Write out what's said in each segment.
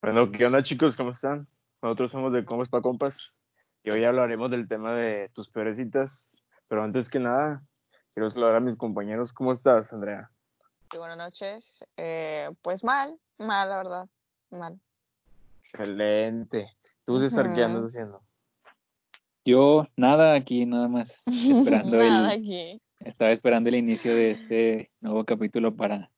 Bueno, ¿qué onda chicos? ¿Cómo están? Nosotros somos de Compas pa' Compas y hoy hablaremos del tema de tus peores citas. Pero antes que nada, quiero saludar a mis compañeros. ¿Cómo estás, Andrea? Sí, buenas noches. Eh, pues mal, mal, la verdad, mal. Excelente. ¿Tú, César, qué andas haciendo? Yo nada aquí, nada más esperando Nada el, aquí. estaba esperando el inicio de este nuevo capítulo para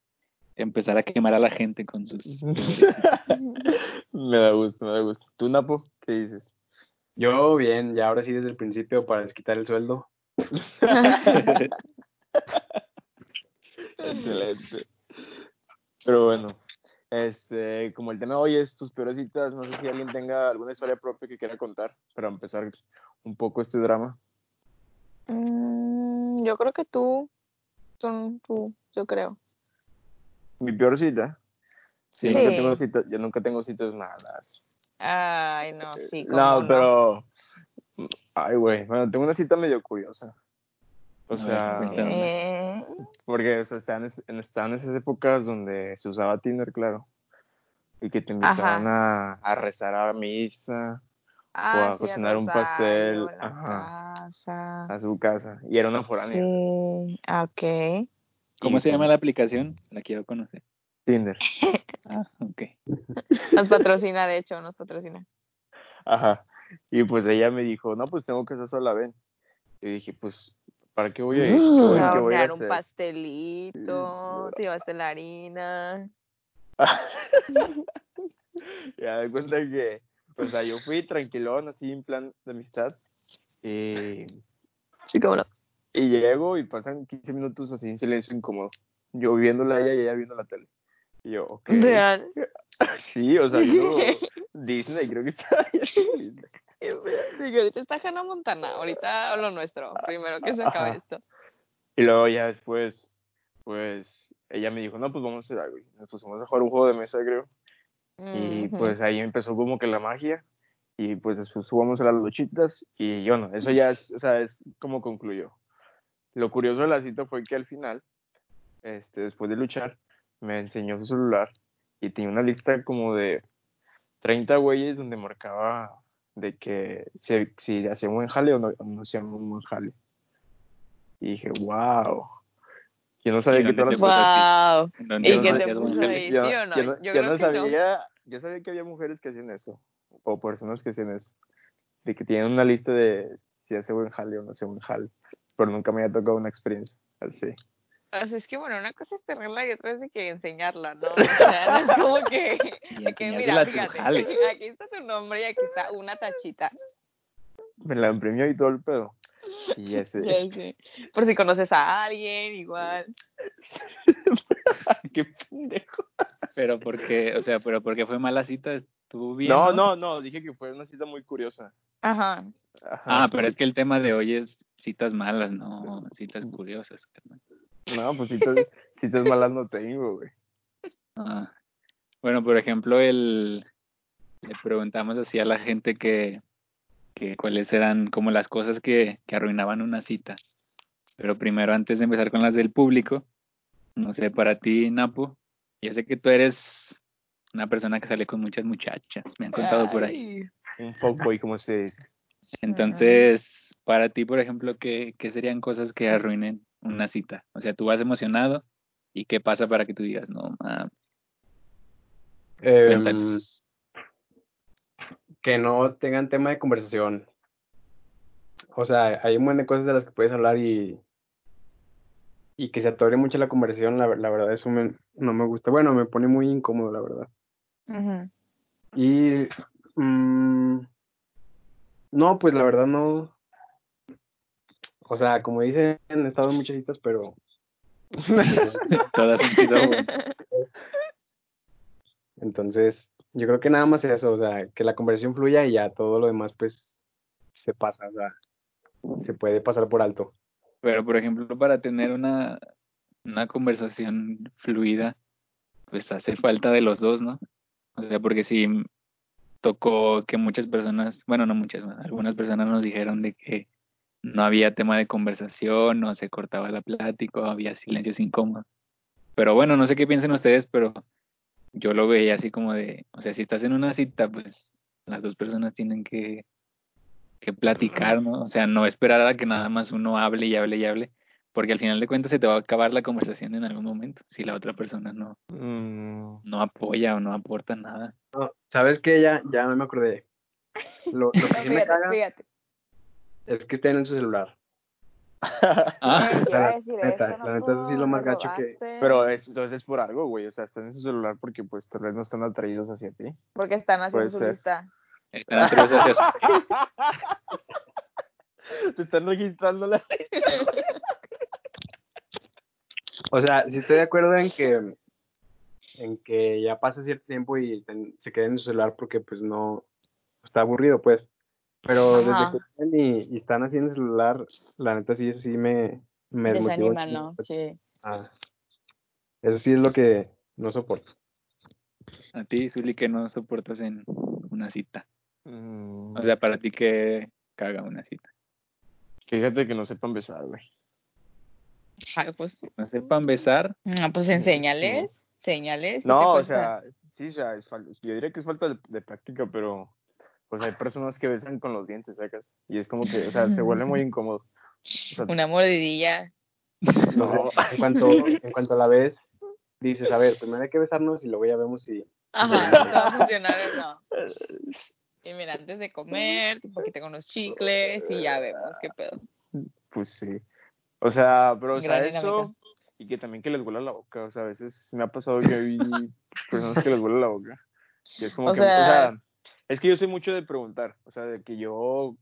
empezar a quemar a la gente con sus me da gusto, me da gusto. ¿Tú, Napo? ¿Qué dices? Yo bien, ya ahora sí desde el principio para desquitar el sueldo. Excelente. Pero bueno, este, como el tema de hoy es tus peores citas, no sé si alguien tenga alguna historia propia que quiera contar para empezar un poco este drama. Mm, yo creo que tú, tú, tú, yo creo. Mi peor cita. Sí. Yo nunca Sí. tengo citas, yo nunca tengo citas malas. Ay, no, sí, cómo No, no. pero. Ay, güey. Bueno, tengo una cita medio curiosa. O A sea. Eh, porque o sea, estaban, es- en, estaban esas épocas donde se usaba Tinder, claro. Y que te invitaban a, a rezar a misa, ah, a sí, el cocinar un pastel, la ajá. casa. a su casa. Y era una foránea. Sí, ok. ¿Cómo Y, se llama pues, la aplicación? La quiero conocer. Tinder. Ah, ok. Nos patrocina, de hecho, nos patrocina. Ajá. Y pues ella me dijo, no, pues tengo que hacer sola, ven. Y dije, pues, ¿para qué voy a ir? ¿Qué voy, Te qué voy a hornear un hacer? pastelito, te llevaste la harina. Ya de cuenta que, o sea, yo fui tranquilón, así en plan de amistad. Y, Sí, cómo no. Y llego y pasan 15 minutos así en silencio incómodo. Yo viéndola ella y ella viendo la tele. Y yo, ok. Real. Sí, o sea, viendo Disney, creo que está Disney. Sí, ahorita está Hannah Montana, ahorita lo nuestro, primero que se acabe Ajá. esto. Y luego ya después, pues, ella me dijo, no, pues vamos a hacer algo. Nos pusimos a jugar un juego de mesa, creo. Y pues ahí empezó como que la magia. Y pues después jugamos a las luchitas. Y yo no, eso ya es, o sea, es como concluyó. Lo curioso de la cita fue que al final, este, después de luchar, me enseñó su celular y tenía una lista como de 30 güeyes donde marcaba de que si, si hacía un buen jale o no, o no hacía un buen jale. Y dije, wow. Yo no sabía ¿Y que todas las Wow. ¿Dónde ¿Y no- te puso ahí? ¿Sí o no? yo no, Yo yo creo no que no. sabía, yo sabía que había mujeres que hacían eso, o personas que hacían eso, de que tienen una lista de si hace buen jale o no hace buen jale, pero nunca me había tocado una experiencia así. O sea, es que bueno, una cosa es tenerla y otra es de que enseñarla, ¿no? O sea, no es como que, mira, fíjate, aquí está tu nombre y aquí está una tachita. Me la imprimió y todo el pedo. Y ese, Ya sé. Por si conoces a alguien, igual. qué pendejo. Pero porque, o sea, pero porque fue mala cita, estuvo bien. No, no, no, dije que fue una cita muy curiosa. Ajá. Ajá. Ah, pero es que el tema de hoy es citas malas, no citas curiosas. No, pues citas, citas malas no tengo, güey. Ah. Bueno, por ejemplo, el le preguntamos así a la gente que, que cuáles eran como las cosas que, que arruinaban una cita. Pero primero, antes de empezar con las del público, no sé, para ti, Napo, yo sé que tú eres una persona que sale con muchas muchachas, me han contado por ahí. Un fuckboy, como se dice. Entonces, para ti, por ejemplo, ¿qué, ¿qué serían cosas que arruinen una cita? O sea, tú vas emocionado y ¿qué pasa para que tú digas, no, mames, cuéntanos"? que no tengan tema de conversación. O sea, hay un montón de cosas de las que puedes hablar y, y que se atore mucho la conversación, la, la verdad, eso me- no me gusta. Bueno, me pone muy incómodo, la verdad. Y mm, no, pues la verdad no. O sea, como dicen, he estado en muchas citas, pero Todas han sido entonces yo creo que nada más eso, o sea, que la conversación fluya y ya todo lo demás pues se pasa, o sea, se puede pasar por alto. Pero, por ejemplo, para tener una, una conversación fluida, pues hace falta de los dos, ¿no? O sea, porque si tocó que muchas personas, bueno, no muchas, algunas personas nos dijeron de que no había tema de conversación, no se cortaba la plática, había silencios incómodos. Pero bueno, no sé qué piensen ustedes, pero yo lo veía así como de, o sea, si estás en una cita, pues las dos personas tienen que, que platicar, ¿no? O sea, no esperar a que nada más uno hable y hable y hable, porque al final de cuentas se te va a acabar la conversación en algún momento, si la otra persona no, Mm, no apoya o no aporta nada. No, ¿Sabes qué? Ya, ya me acordé. Lo, lo que sí me fíjate, caga fíjate. Es que estén en su celular. Ah, o sea, la decir neta, eso, no la neta, eso sí es lo más gacho que- pero es, entonces es por algo, güey. O sea, están en su celular porque pues tal vez no están atraídos hacia ti. Porque están haciendo Puede su ser. lista. están atraídos hacia su- Te están registrando la... O sea, sí estoy de acuerdo en que en que ya pasa cierto tiempo y ten- se queden en su celular porque pues no está aburrido, pues. Pero Ajá. desde que y, y están haciendo el celular, la neta sí, eso sí me, me chingo, ¿no? Sí. Ah, eso sí es lo que no soporto. a ti, Zuli, que no soportas en una cita. Mm, O sea, para ti que caga una cita. fíjate que no sepan besar, güey. Ay, pues, No sepan besar, no, pues enséñales, señales. No, o sea, sí, o sea, es yo diría que es falta de, de práctica, pero pues hay personas que besan con los dientes, ¿sacas? Y es como que, o sea, se vuelve muy incómodo. O sea, Una mordidilla. no, En cuanto, en cuanto la ves, dices, a ver, primero hay que besarnos y luego ya vemos si... Ajá, si va a funcionar o no. Y mira, antes de comer, tipo que tengo unos chicles y ya vemos qué pedo. pues sí. O sea, pero o sea, eso y que también que les huela la boca, o sea, a veces me ha pasado que vi personas que les huele la boca. Y es como O que, o sea- sea, es que yo soy mucho de preguntar, o sea, de que yo, o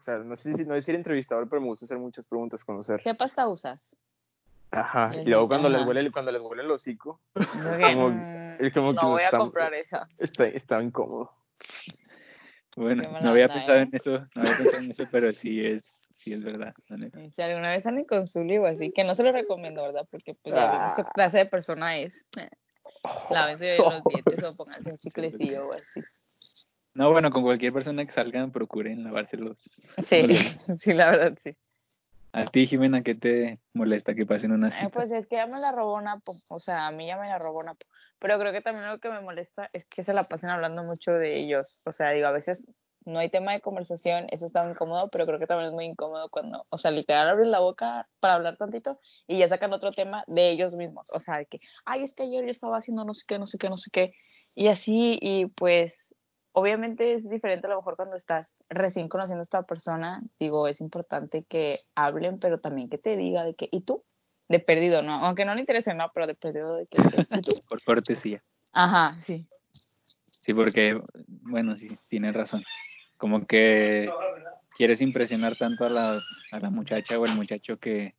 sea, no sé si no decir entrevistador, pero me gusta hacer muchas preguntas, conocer. ¿Qué pasta usas? Ajá. Y luego cuando les huele, cuando les huele el hocico, Como, como- es como que no voy a comprar esa. está, está incómodo. bueno, Qué no había onda, pensado ¿eh? en eso, no había pensado en eso, pero sí es, sí es verdad. Si alguna vez salen con Zully o así, que no se lo recomiendo, ¿verdad? Porque pues ya vimos qué Ah. clase de persona es. Lávense los dientes o pónganse un chiclecillo o así. No, bueno, con cualquier persona que salgan, procuren lavárselos. Sí, los sí, la verdad, sí. A ti, Jimena, ¿qué te molesta que pasen una Eh, cita? pues es que ya me la robó Napo, o sea, a mí ya me la robó Napo. Pero creo que también lo que me molesta es que se la pasen hablando mucho de ellos. O sea, digo, a veces no hay tema de conversación, eso está muy incómodo, pero creo que también es muy incómodo cuando, o sea, literal abren la boca para hablar tantito y ya sacan otro tema de ellos mismos. O sea, de que, ay, es que ayer yo estaba haciendo no sé qué, no sé qué, no sé qué. Y así, y pues, obviamente es diferente a lo mejor cuando estás recién conociendo a esta persona. Digo, es importante que hablen, pero también que te diga de que, ¿y tú? De perdido, ¿no? Aunque no le interese, no, pero de perdido de que, ¿y tú? Por cortesía. Ajá, sí. Sí, porque, bueno, sí, tienes razón. Como que quieres impresionar tanto a la, a la muchacha o el muchacho que,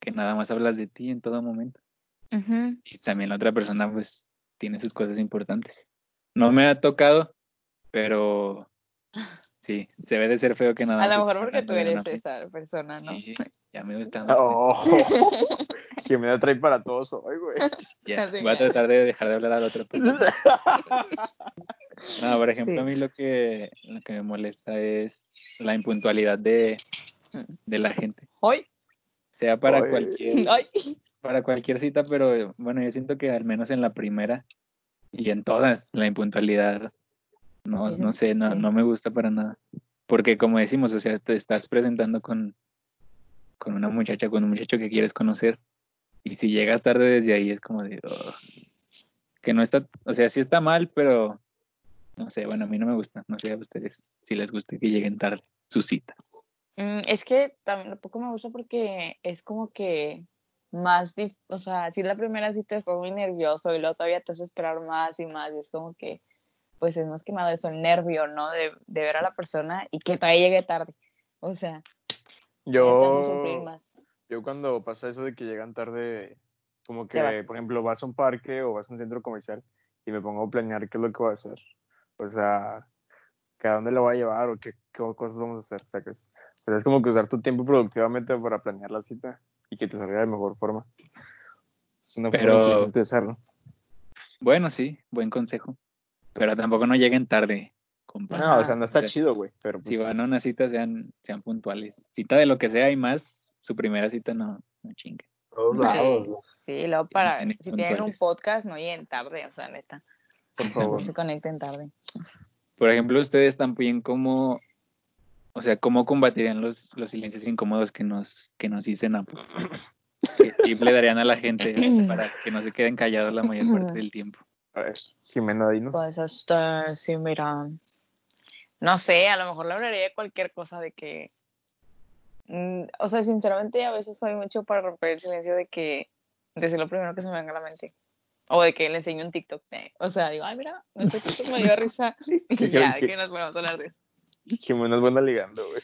que nada más hablas de ti en todo momento. Y también la otra persona, pues, tiene sus cosas importantes. No me ha tocado, pero sí, se debe de ser feo que nada A lo mejor porque tú eres esa persona, ¿no? Sí, ya me gusta. Oh, que me da trae para todos hoy, güey. Ya, voy a tratar de dejar de hablar a la otra persona. No, por ejemplo, Sí. a mí lo que, lo que me molesta es la impuntualidad de, de la gente. Hoy, Sea para cualquier, hoy. para cualquier cita, pero bueno, yo siento que al menos en la primera y en todas, la impuntualidad, no, no sé, no, no me gusta para nada. Porque como decimos, o sea, te estás presentando con, con una muchacha, con un muchacho que quieres conocer, y si llegas tarde desde ahí es como de, que no está, o sea, sí está mal, pero no sé, bueno, a mí no me gusta, no sé a ustedes si les gusta que lleguen tarde sus citas. Mm, es que también tampoco me gusta porque es como que más, o sea, si la primera cita estás muy nervioso y luego todavía te hace esperar más y más y es como que, pues es más que nada eso, el nervio, ¿no? De, de ver a la persona y que todavía llegue tarde. O sea, Yo, más. yo cuando pasa eso de que llegan tarde, como que, por ejemplo, vas a un parque o vas a un centro comercial y me pongo a planear qué es lo que voy a hacer. O sea, que a dónde lo voy a llevar o qué, qué cosas vamos a hacer. O sea, es como que usar tu tiempo productivamente para planear la cita y que te salga de mejor forma. Es una Pero- forma inteligente de hacerlo. Bueno, sí, buen consejo, pero tampoco no lleguen tarde, compa. No, o sea, no está O sea, chido, güey, pero pues... Si van a una cita, sean, sean puntuales. Cita de lo que sea y más, su primera cita no, no chingue. todos Sí. lados. ¿no? Sí, luego para, si tienen un podcast, no lleguen tarde, o sea, neta. Por favor. No se conecten tarde. Por ejemplo, ustedes también cómo, o sea, cómo combatirían los, los silencios incómodos que nos, que nos dicen a ¿Qué tip le darían a la gente para que no se queden callados la mayor parte del tiempo? A ver, Jimena, dinos. Pues este, sí, mira. No sé, a lo mejor le hablaría de cualquier cosa de que. mm, o sea, sinceramente, a veces soy mucho para romper el silencio de que. Decir lo primero que se me venga a la mente. O de que le enseño un TikTok. eh, O sea, digo, ay, mira, este TikTok me dio risa. Y ¿Qué- ya, que nos ponemos a hablar de eso. Jimena es buena ligando, güey.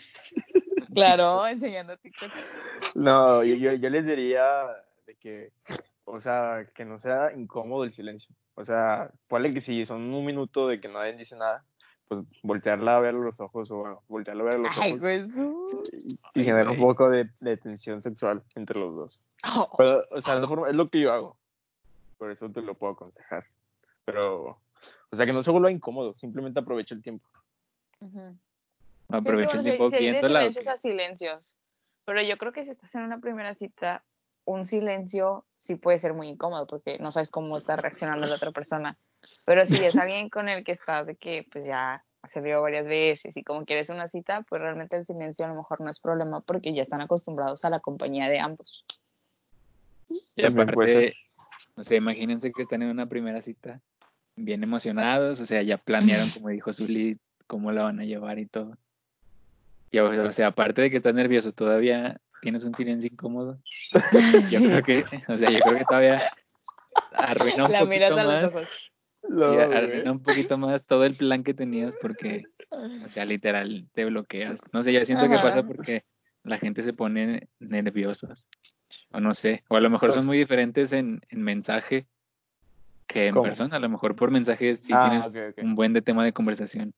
Claro, enseñando TikTok. No, yo, yo, yo les diría de que, o sea, que no sea incómodo el silencio. O sea, ponle que si son un minuto de que nadie dice nada, pues voltearla a ver los ojos o bueno, voltearla a ver los Ay, ojos pues. y, y generar un poco de, de tensión sexual entre los dos. Oh, Pero, o sea, forma- es lo que yo hago. Por eso te lo puedo aconsejar. Pero, o sea, que no se vuelva incómodo, simplemente aprovecha el tiempo. ujú. Aprovecha Sí, el tiempo se- viéndola. silencios. Pero yo creo que si estás en una primera cita, un silencio sí puede ser muy incómodo porque no sabes cómo está reaccionando la otra persona. Pero si es alguien con el que estás de que pues ya se vio varias veces y como quieres una cita, pues realmente el silencio a lo mejor no es problema porque ya están acostumbrados a la compañía de ambos. Y aparte, o sea, imagínense que están en una primera cita bien emocionados, o sea, ya planearon, como dijo Zuli, cómo la van a llevar y todo. Y o o sea, aparte de que estás nervioso, todavía tienes un silencio incómodo. Yo creo que, o sea, yo creo que todavía arruina un La poquito los más, ojos. No, arruina un poquito más todo el plan que tenías porque, o sea, literal, te bloqueas. No sé, yo siento que pasa porque la gente se pone nerviosos. O no sé, o a lo mejor son Pues- muy diferentes en, en mensaje que en ¿Cómo? persona. A lo mejor por mensaje sí Ah, tienes un buen de tema de conversación.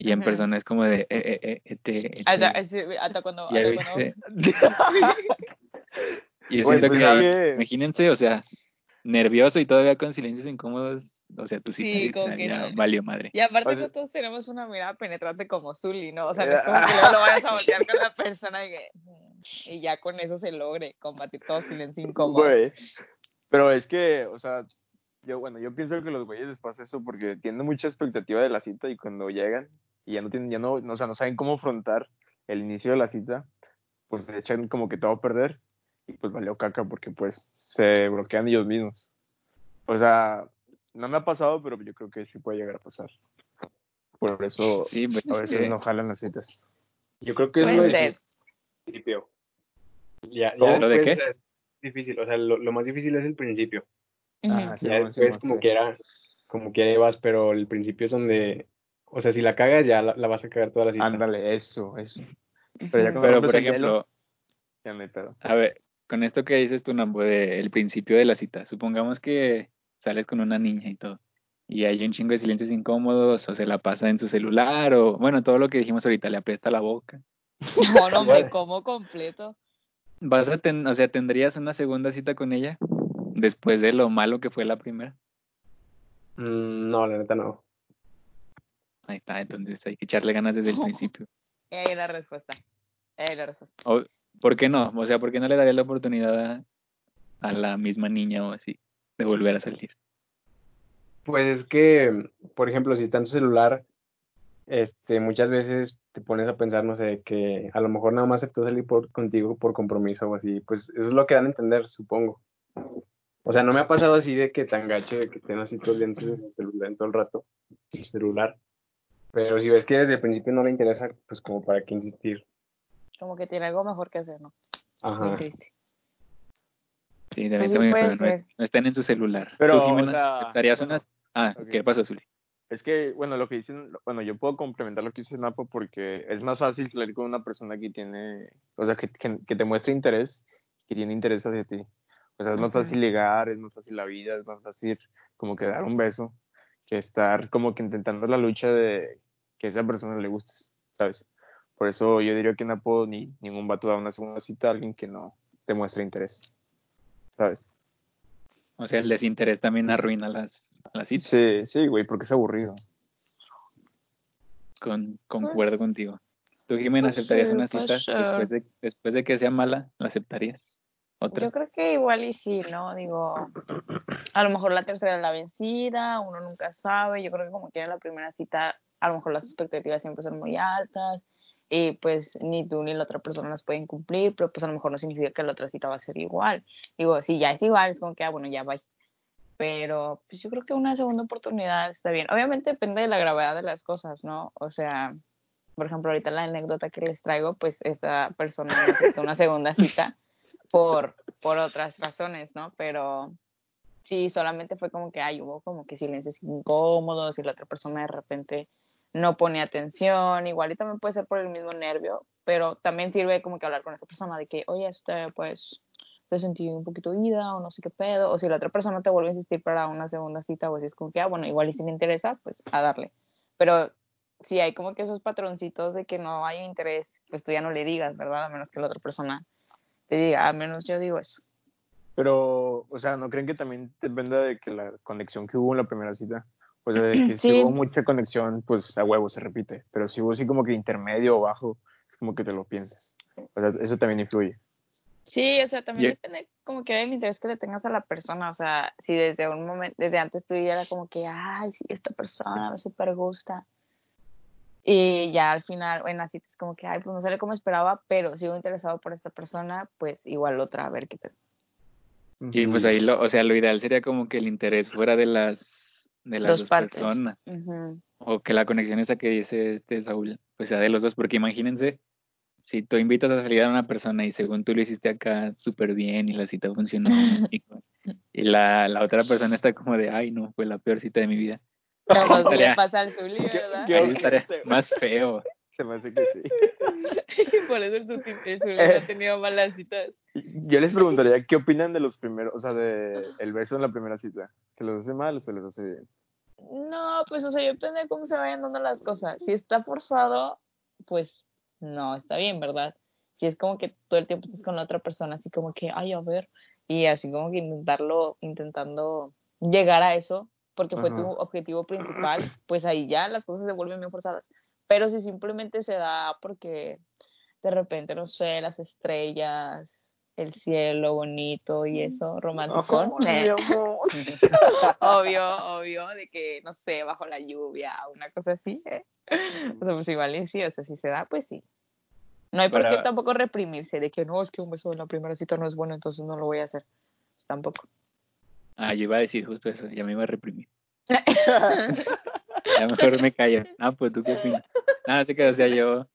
Y en persona es como de, eh, eh, eh, este, Hasta, este, hasta cuando, hasta cuando- viste. Y siento pues que, es ahí, que- imagínense, o sea, nervioso y todavía con silencios incómodos, o sea, tu cita Sí, como ya- que no. valió madre. Y aparte O sea- no todos tenemos una mirada penetrante como Zully, ¿no? O sea, no es como que luego lo vayas a voltear con la persona y, que, mm, y ya con eso se logre combatir todo silencio incómodo. Güey. Pero es que, o sea, yo, bueno, yo pienso que los güeyes les pasa eso porque tienen mucha expectativa de la cita y cuando llegan y ya no tienen, ya no, no, o sea, no saben cómo afrontar el inicio de la cita, pues se echan como que todo a perder y pues valió caca porque pues se bloquean ellos mismos. O sea, no me ha pasado, pero yo creo que sí puede llegar a pasar. Por eso Sí, pues, a es veces que- no jalan las citas. Yo creo que es Puede lo difícil. principio. Ya, ya ¿Lo de qué? es difícil, o sea, lo, lo más difícil es el principio. Ah, sí, ya después sí, como sí. quiera, como quiera vas, pero el principio es donde, o sea, si la cagas ya la, la vas a cagar toda la cita. Ándale, eso, eso. Pero ya cuando Pero, por ejemplo, ya hay pedo. a ver, con esto que dices tú, Nambo, de el principio de la cita, supongamos que sales con una niña y todo, y hay un chingo de silencios incómodos, o se la pasa en su celular, o bueno, todo lo que dijimos ahorita, le apesta la boca. No, no, me como completo. ¿Vas a ten, o sea, tendrías una segunda cita con ella después de lo malo que fue la primera? Mm, no, la neta no. Ahí está, entonces hay que echarle ganas desde el principio. Y ahí la respuesta. Ahí la respuesta. O, ¿Por qué no? O sea, ¿por qué no le daría la oportunidad a, a la misma niña o así de volver a salir? Pues es que, por ejemplo, si está en tu celular, este, muchas veces te pones a pensar, no sé, que a lo mejor nada más aceptó salir por, contigo por compromiso o así, pues eso es lo que dan a entender, supongo. O sea, no me ha pasado así de que tan gacho de que estén así todo el día en su celular en todo el rato, en su celular. Pero si ves que desde el principio no le interesa, pues como para qué insistir. Como que tiene algo mejor que hacer, ¿no? Muy Ajá. triste. Sí, Pues también sí, muy de puede acuerdo, no, es- no estén en su celular. Pero, ¿Tú, o sea, aceptarías bueno, unas... Ah. ¿qué pasó, Zuli? Es que, bueno, lo que dicen, bueno, yo puedo complementar lo que dice Napo porque es más fácil salir con una persona que tiene, o sea, que, que, que te muestre interés, que tiene interés hacia ti. O sea, es más fácil ligar, es más fácil la vida, es más fácil como que dar un beso, que estar como que intentando la lucha de que a esa persona le gustes, ¿sabes? Por eso yo diría que no puedo ni ningún vato dar una segunda cita a alguien que no te muestre interés, ¿sabes? O sea, el desinterés también arruina las, las citas. Sí, sí, güey, porque es aburrido. Con, concuerdo contigo. ¿Tú, Jimena, Pues aceptarías una pues cita después de, después de que sea mala? ¿La aceptarías? Yo creo que igual y sí, ¿no? Digo, a lo mejor la tercera es la vencida, uno nunca sabe. Yo creo que como quiera la primera cita, a lo mejor las expectativas siempre son muy altas y pues ni tú ni la otra persona las pueden cumplir, pero pues a lo mejor no significa que la otra cita va a ser igual. Digo, si ya es igual, es como que, ah, bueno, ya vais. Pero pues yo creo que una segunda oportunidad está bien. Obviamente depende de la gravedad de las cosas, ¿no? O sea, por ejemplo, ahorita la anécdota que les traigo, pues esta persona necesita una segunda cita por, por otras razones, ¿no? Pero sí, solamente fue como que, ay, hubo como que silencios incómodos y la otra persona de repente no pone atención, igual y también puede ser por el mismo nervio, pero también sirve como que hablar con esa persona de que, oye, este, pues, te sentí un poquito ida o no sé qué pedo, o si la otra persona te vuelve a insistir para una segunda cita, pues es como que, ah, bueno, igual y si le interesa, pues a darle. Pero si hay como que esos patroncitos de que no hay interés, pues tú ya no le digas, ¿verdad? A menos que la otra persona te diga, al menos yo digo eso. Pero, o sea, ¿no creen que también dependa de que la conexión que hubo en la primera cita? O sea, de que si hubo mucha conexión, pues a huevo se repite. Pero si hubo así como que intermedio o bajo, es como que te lo piensas. O sea, eso también influye. Sí, o sea, también Y- depende como que del interés que le tengas a la persona, o sea, si desde un momento, desde antes tú ya era como que, ay, sí, esta persona me súper gusta, y ya al final, en la cita es como que, ay, pues no sale como esperaba, pero sigo interesado por esta persona, pues igual otra, a ver qué tal. Y pues ahí, lo, o sea, lo ideal sería como que el interés fuera de las, de las Dos dos, partes. personas. O que la conexión esa que dice este Saúl, pues sea de los dos, porque imagínense, si tú invitas a salir a una persona y según tú lo hiciste acá súper bien y la cita funcionó, y, y la, la otra persona está como de, ay, no, fue la peor cita de mi vida. Capaz que le Estaría- pasa al Zuli, ¿verdad? Ahí estaría más feo. Se me hace que sí. Por eso el Zuli no ha tenido malas citas. Yo les preguntaría, ¿qué opinan de los primeros, o sea, de el beso en la primera cita? ¿Se los hace mal o se les hace bien? No, pues, o sea, yo depende de cómo se vayan dando las cosas. Si está forzado, pues, no, está bien, ¿verdad? Si es como que todo el tiempo estás con la otra persona, así como que, ay, a ver, y así como que intentarlo, intentando llegar a eso, porque fue tu objetivo principal, pues ahí ya las cosas se vuelven bien forzadas. Pero si simplemente se da porque de repente, no sé, las estrellas, el cielo bonito y eso, romántico. Amor. obvio, obvio, de que, no sé, bajo la lluvia, una cosa así. ¿eh? O sea, pues igual y sí, o sea, si se da, pues sí. No hay por qué tampoco reprimirse de que no, es que un beso en la primera cita no es bueno, entonces no lo voy a hacer. Tampoco. Ah, yo iba a decir justo eso, ya me iba a reprimir. Ya mejor me callo. Ah, pues tú qué opinas. Nada, sé que, o sea, yo,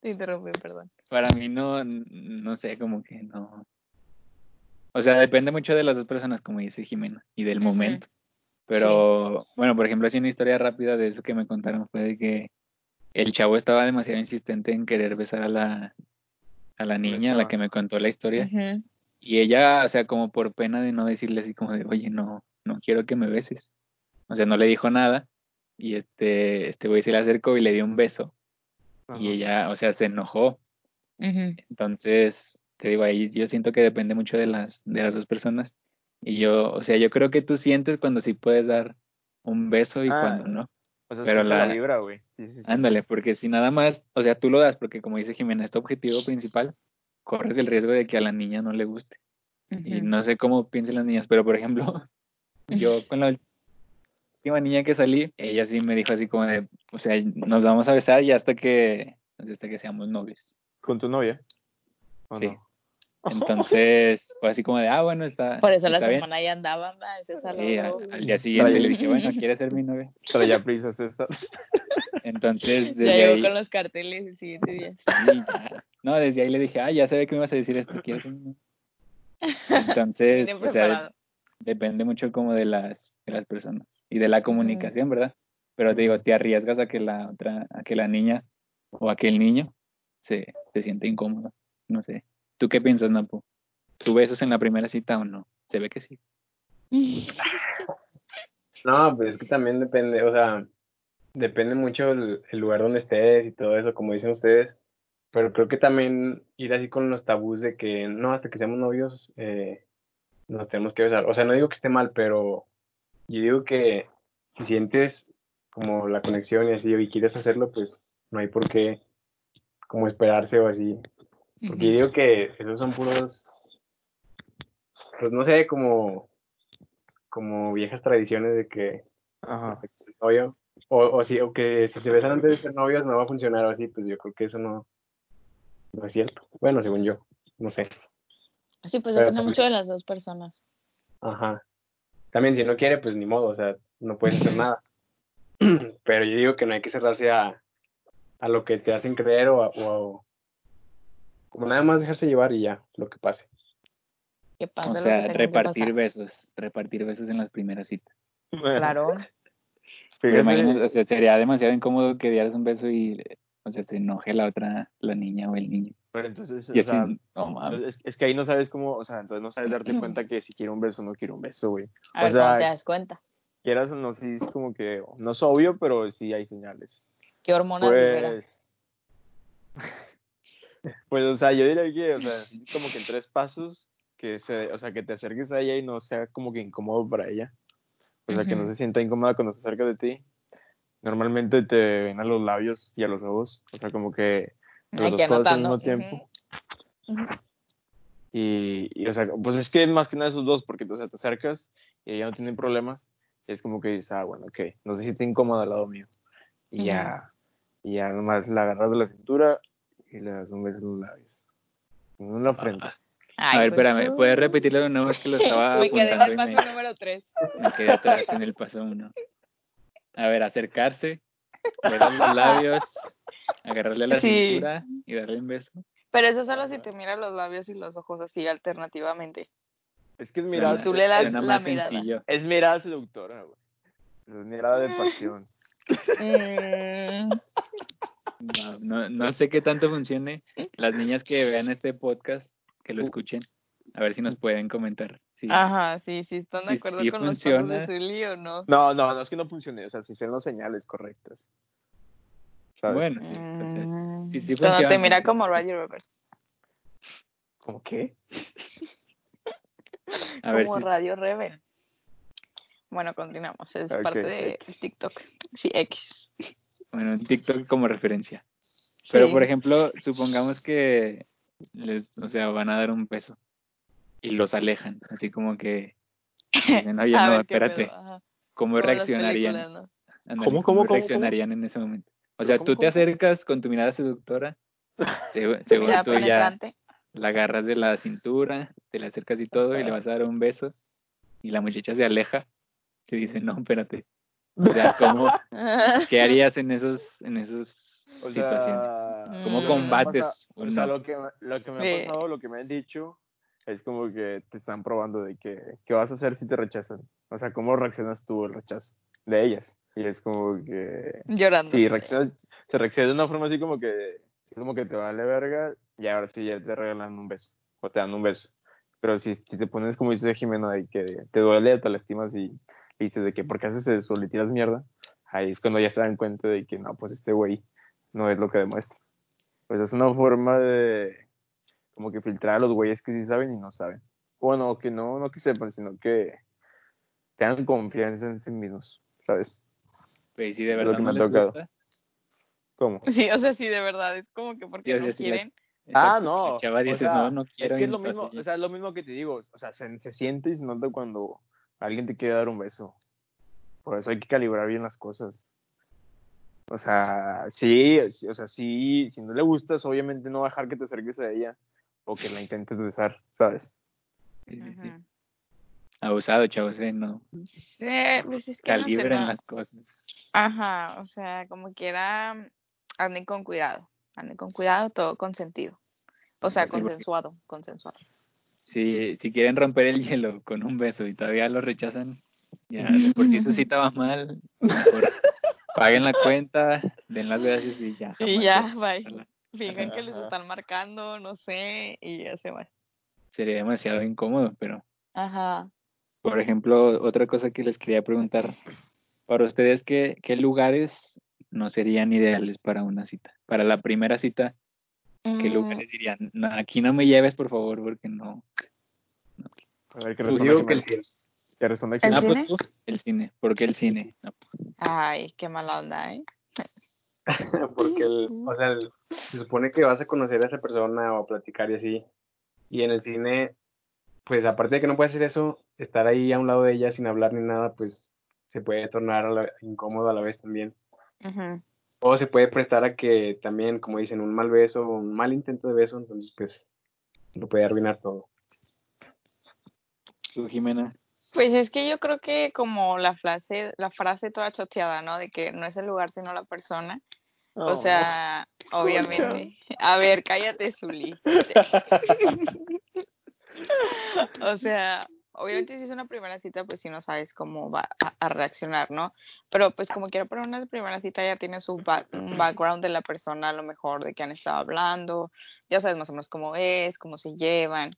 Te interrumpí, perdón. para mí no, no sé, como que no. O sea, depende mucho de las dos personas, como dice Jimena, y del momento. Pero, bueno, por ejemplo, así una historia rápida de eso que me contaron fue de que el chavo estaba demasiado insistente en querer besar a la, a la niña, a la que me contó la historia. Ujú. Y ella, o sea, como por pena de no decirle así como de, oye, no, no quiero que me beses. O sea, no le dijo nada. Y este, este güey se le acercó y le dio un beso. Ajá. Y ella, o sea, se enojó. Entonces, te digo, ahí yo siento que depende mucho de las, de las dos personas. Y yo, o sea, yo creo que tú sientes cuando sí puedes dar un beso y Ah, cuando no. O sea, pero la la- vibra, güey. Sí, sí, sí. Ándale, porque si nada más, o sea, tú lo das porque como dice Jimena, es tu objetivo principal, corres el riesgo de que a la niña no le guste. Y no sé cómo piensen las niñas, pero por ejemplo, yo con la última niña que salí, ella sí me dijo así como de, o sea, nos vamos a besar y hasta que, hasta que seamos novios. ¿Con tu novia? ¿O Sí. no? Entonces, fue así como de, ah, bueno, está, Por eso la está bien. semana ya andaba, ¿verdad? Ese Sí, al, al día siguiente le dije, bueno, ¿quieres ser mi novia? Traía prisas esta. Entonces, Ya desde llegó ahí, con los carteles el siguiente día. sí, ya. No, desde ahí le dije, ah, ya sabía que me ibas a decir esto, ¿quieres? Entonces, Bien o sea, depende mucho como de las de las personas y de la comunicación, ¿verdad? Pero te digo, te arriesgas a que la otra, a que la niña o a que el niño se, se siente incómodo, no sé. ¿Tú qué piensas, Napo? ¿Tú besos en la primera cita o no? Se ve que sí. No, pues es que también depende, o sea, depende mucho el, el lugar donde estés y todo eso, como dicen ustedes. Pero creo que también ir así con los tabús de que no, hasta que seamos novios eh, nos tenemos que besar. O sea, no digo que esté mal, pero yo digo que si sientes como la conexión y así y quieres hacerlo, pues no hay por qué como esperarse o así. Porque yo digo que esos son puros pues no sé, como, como viejas tradiciones de que Ajá. el novio, o, o, si, o que si se besan antes de ser novios no va a funcionar o así, pues yo creo que eso no, no es cierto. Bueno, según yo, no sé. Sí, pues depende también- mucho de las dos personas. Ajá. También si no quiere, pues ni modo, o sea, no puedes hacer nada. Pero yo digo que no hay que cerrarse a, a lo que te hacen creer o, a- o a- como nada más dejarse llevar y ya, lo que pase. Que pase O lo que sea, que repartir besos, repartir besos en las primeras citas. Claro. Pero imagínate, o sea, sería demasiado incómodo que dieras un beso y, sea, se enoje la otra, la niña o el niño. pero entonces, Y o sea, no mames. es, es que ahí no sabes cómo, o sea, entonces no sabes darte cuenta que si quiere un beso o no quiere un beso, güey. A O ver sea, te das cuenta. Quieras o no, sí es como que, no es obvio, pero sí hay señales. ¿Qué hormonas? Pues, pues, o sea, yo diría que, o sea, como que en tres pasos, que se, o sea, que te acerques a ella y no sea como que incómodo para ella. O sea, que no se sienta incómoda cuando se acerca de ti. Normalmente te ven a los labios y a los ojos, o sea, como que las Hay dos que cosas al mismo tiempo. Ujú. Y, y, o sea, pues es que más que nada esos dos, porque o sea, te acercas y ella no tiene problemas, y es como que dices, ah, bueno, ok, no se siente incómoda al lado mío. Y ya, y ya nomás la agarras de la cintura y le das un beso en los labios. En la frente. Ay, a ver, pues, espérame. ¿puedes repetirlo de nuevo? Es que lo estaba Me quedé en el paso me, número 3. me quedé atrás en el paso uno. A ver, acercarse, besar los labios, agarrarle la Sí. cintura y darle un beso. Pero eso solo si te miras los labios y los ojos así alternativamente. Es que es mirada, tú le das suena la más mirada. sencillo. es mirada seductora, güey. Es mirada de pasión. Mm, Wow, No, no sé qué tanto funcione. Las niñas que vean este podcast, que lo escuchen, a ver si nos pueden comentar. Sí. Ajá, sí, sí, ¿están de acuerdo sí con los pasos funciona. de Zully o no? No, no, no es que no funcione, o sea, si sean las señales correctas. ¿Sabes? Bueno, sí, Mm, sí, sí Cuando te funciona. mira como Radio Reverse. ¿Cómo qué? a como Radio Rebel. Bueno, continuamos. Es parte de X. TikTok. Sí, X. Bueno, en TikTok como referencia. Pero, por ejemplo, supongamos que les, o sea, van a dar un beso y los alejan, así como que dicen, oye, no, espérate. ¿cómo reaccionarían? películas, ¿no? Ándale, ¿Cómo, cómo, cómo, reaccionarían en ese momento? O ¿Pero sea, cómo, tú te acercas con tu mirada seductora, se- según tú ya la agarras de la cintura, te la acercas y todo, y le vas a dar un beso, y la muchacha se aleja, se dice, no, espérate. O sea, ¿cómo, ¿qué harías en esos, en esos O situaciones? sea, ¿Cómo Mm. combates pasa- o o sea, no? lo que, lo que me Sí. ha pasado, lo que me han dicho, es como que te están probando de que, qué vas a hacer si te rechazan. O sea, cómo reaccionas tú al rechazo de ellas. Y es como que, Llorando. si reaccionas, te reaccionas de una forma así como que, como que te vale verga, y ahora sí ya te regalan un beso, o te dan un beso. Pero si, si te pones como dice Jimena, de que te duele, te lastimas y, y dices de que, ¿por qué haces eso? Le tiras mierda. Ahí es cuando ya se dan cuenta de que, no, pues este güey no es lo que demuestra. Pues es una forma de como que filtrar a los güeyes que sí saben y no saben. Bueno, que no, no que sepan, sino que tengan confianza en sí mismos, ¿sabes? Pues si de Es lo verdad que no me ha les tocado. gusta, ¿Cómo? Sí, o sea, sí, de verdad. Es como que porque Sí, no la- quieren. Ah, no. Chava o dice, sea, no, no quiero. Es que es lo mismo, o sea, es lo mismo que te digo, o sea, se, se siente y se nota cuando alguien te quiere dar un beso. Por eso hay que calibrar bien las cosas. O sea, sí, sí, o sea, sí, si no le gustas, obviamente no dejar que te acerques a ella o que la intentes besar, ¿sabes? Sí, sí, sí. Ujú. Abusado, chavos, eh, no. Sí, pues es que no sé, Calibren no. las cosas. Ajá, o sea, como quiera, anden con cuidado. Anden con cuidado, todo consentido. O sea, Sí, porque- consensuado, consensuado. Si, si quieren romper el hielo con un beso y todavía lo rechazan, ya de por sí su cita va mal, mejor paguen la cuenta, den las gracias y ya. Y ya, bye. Fijan que les Ajá. están marcando, no sé, y ya se van. Sería demasiado incómodo, pero Ajá. por ejemplo, otra cosa que les quería preguntar, para ustedes, ¿qué, qué lugares no serían ideales para una cita? Para la primera cita, ¿qué Mm, lugares dirían? "No, aquí no me lleves, por favor, porque no. A ver qué Pues responde que el cine. ¿Qué responde ¿El? Ah, pues cine? tú, el cine. ¿Por qué el cine? No, Ay, qué mala onda, ¿eh? Porque, el, o sea, el- se supone que vas a conocer a esa persona o a platicar y así. Y en el cine, pues aparte de que no puede hacer eso, estar ahí a un lado de ella sin hablar ni nada, pues se puede tornar a la- incómodo a la vez también. O se puede prestar a que también, como dicen, un mal beso, un mal intento de beso, entonces pues lo puede arruinar todo. Tú, Jimena. Pues es que yo creo que como la frase, la frase toda choteada, ¿no? De que no es el lugar sino la persona. O sea, obviamente. A ver, cállate, Zuli. O sea, obviamente si es una primera cita, pues si no sabes cómo va a, a reaccionar, ¿no? Pero pues como quiera para una primera cita ya tiene su ba- un background de la persona, a lo mejor de que han estado hablando, ya sabes más o menos cómo es, cómo se llevan.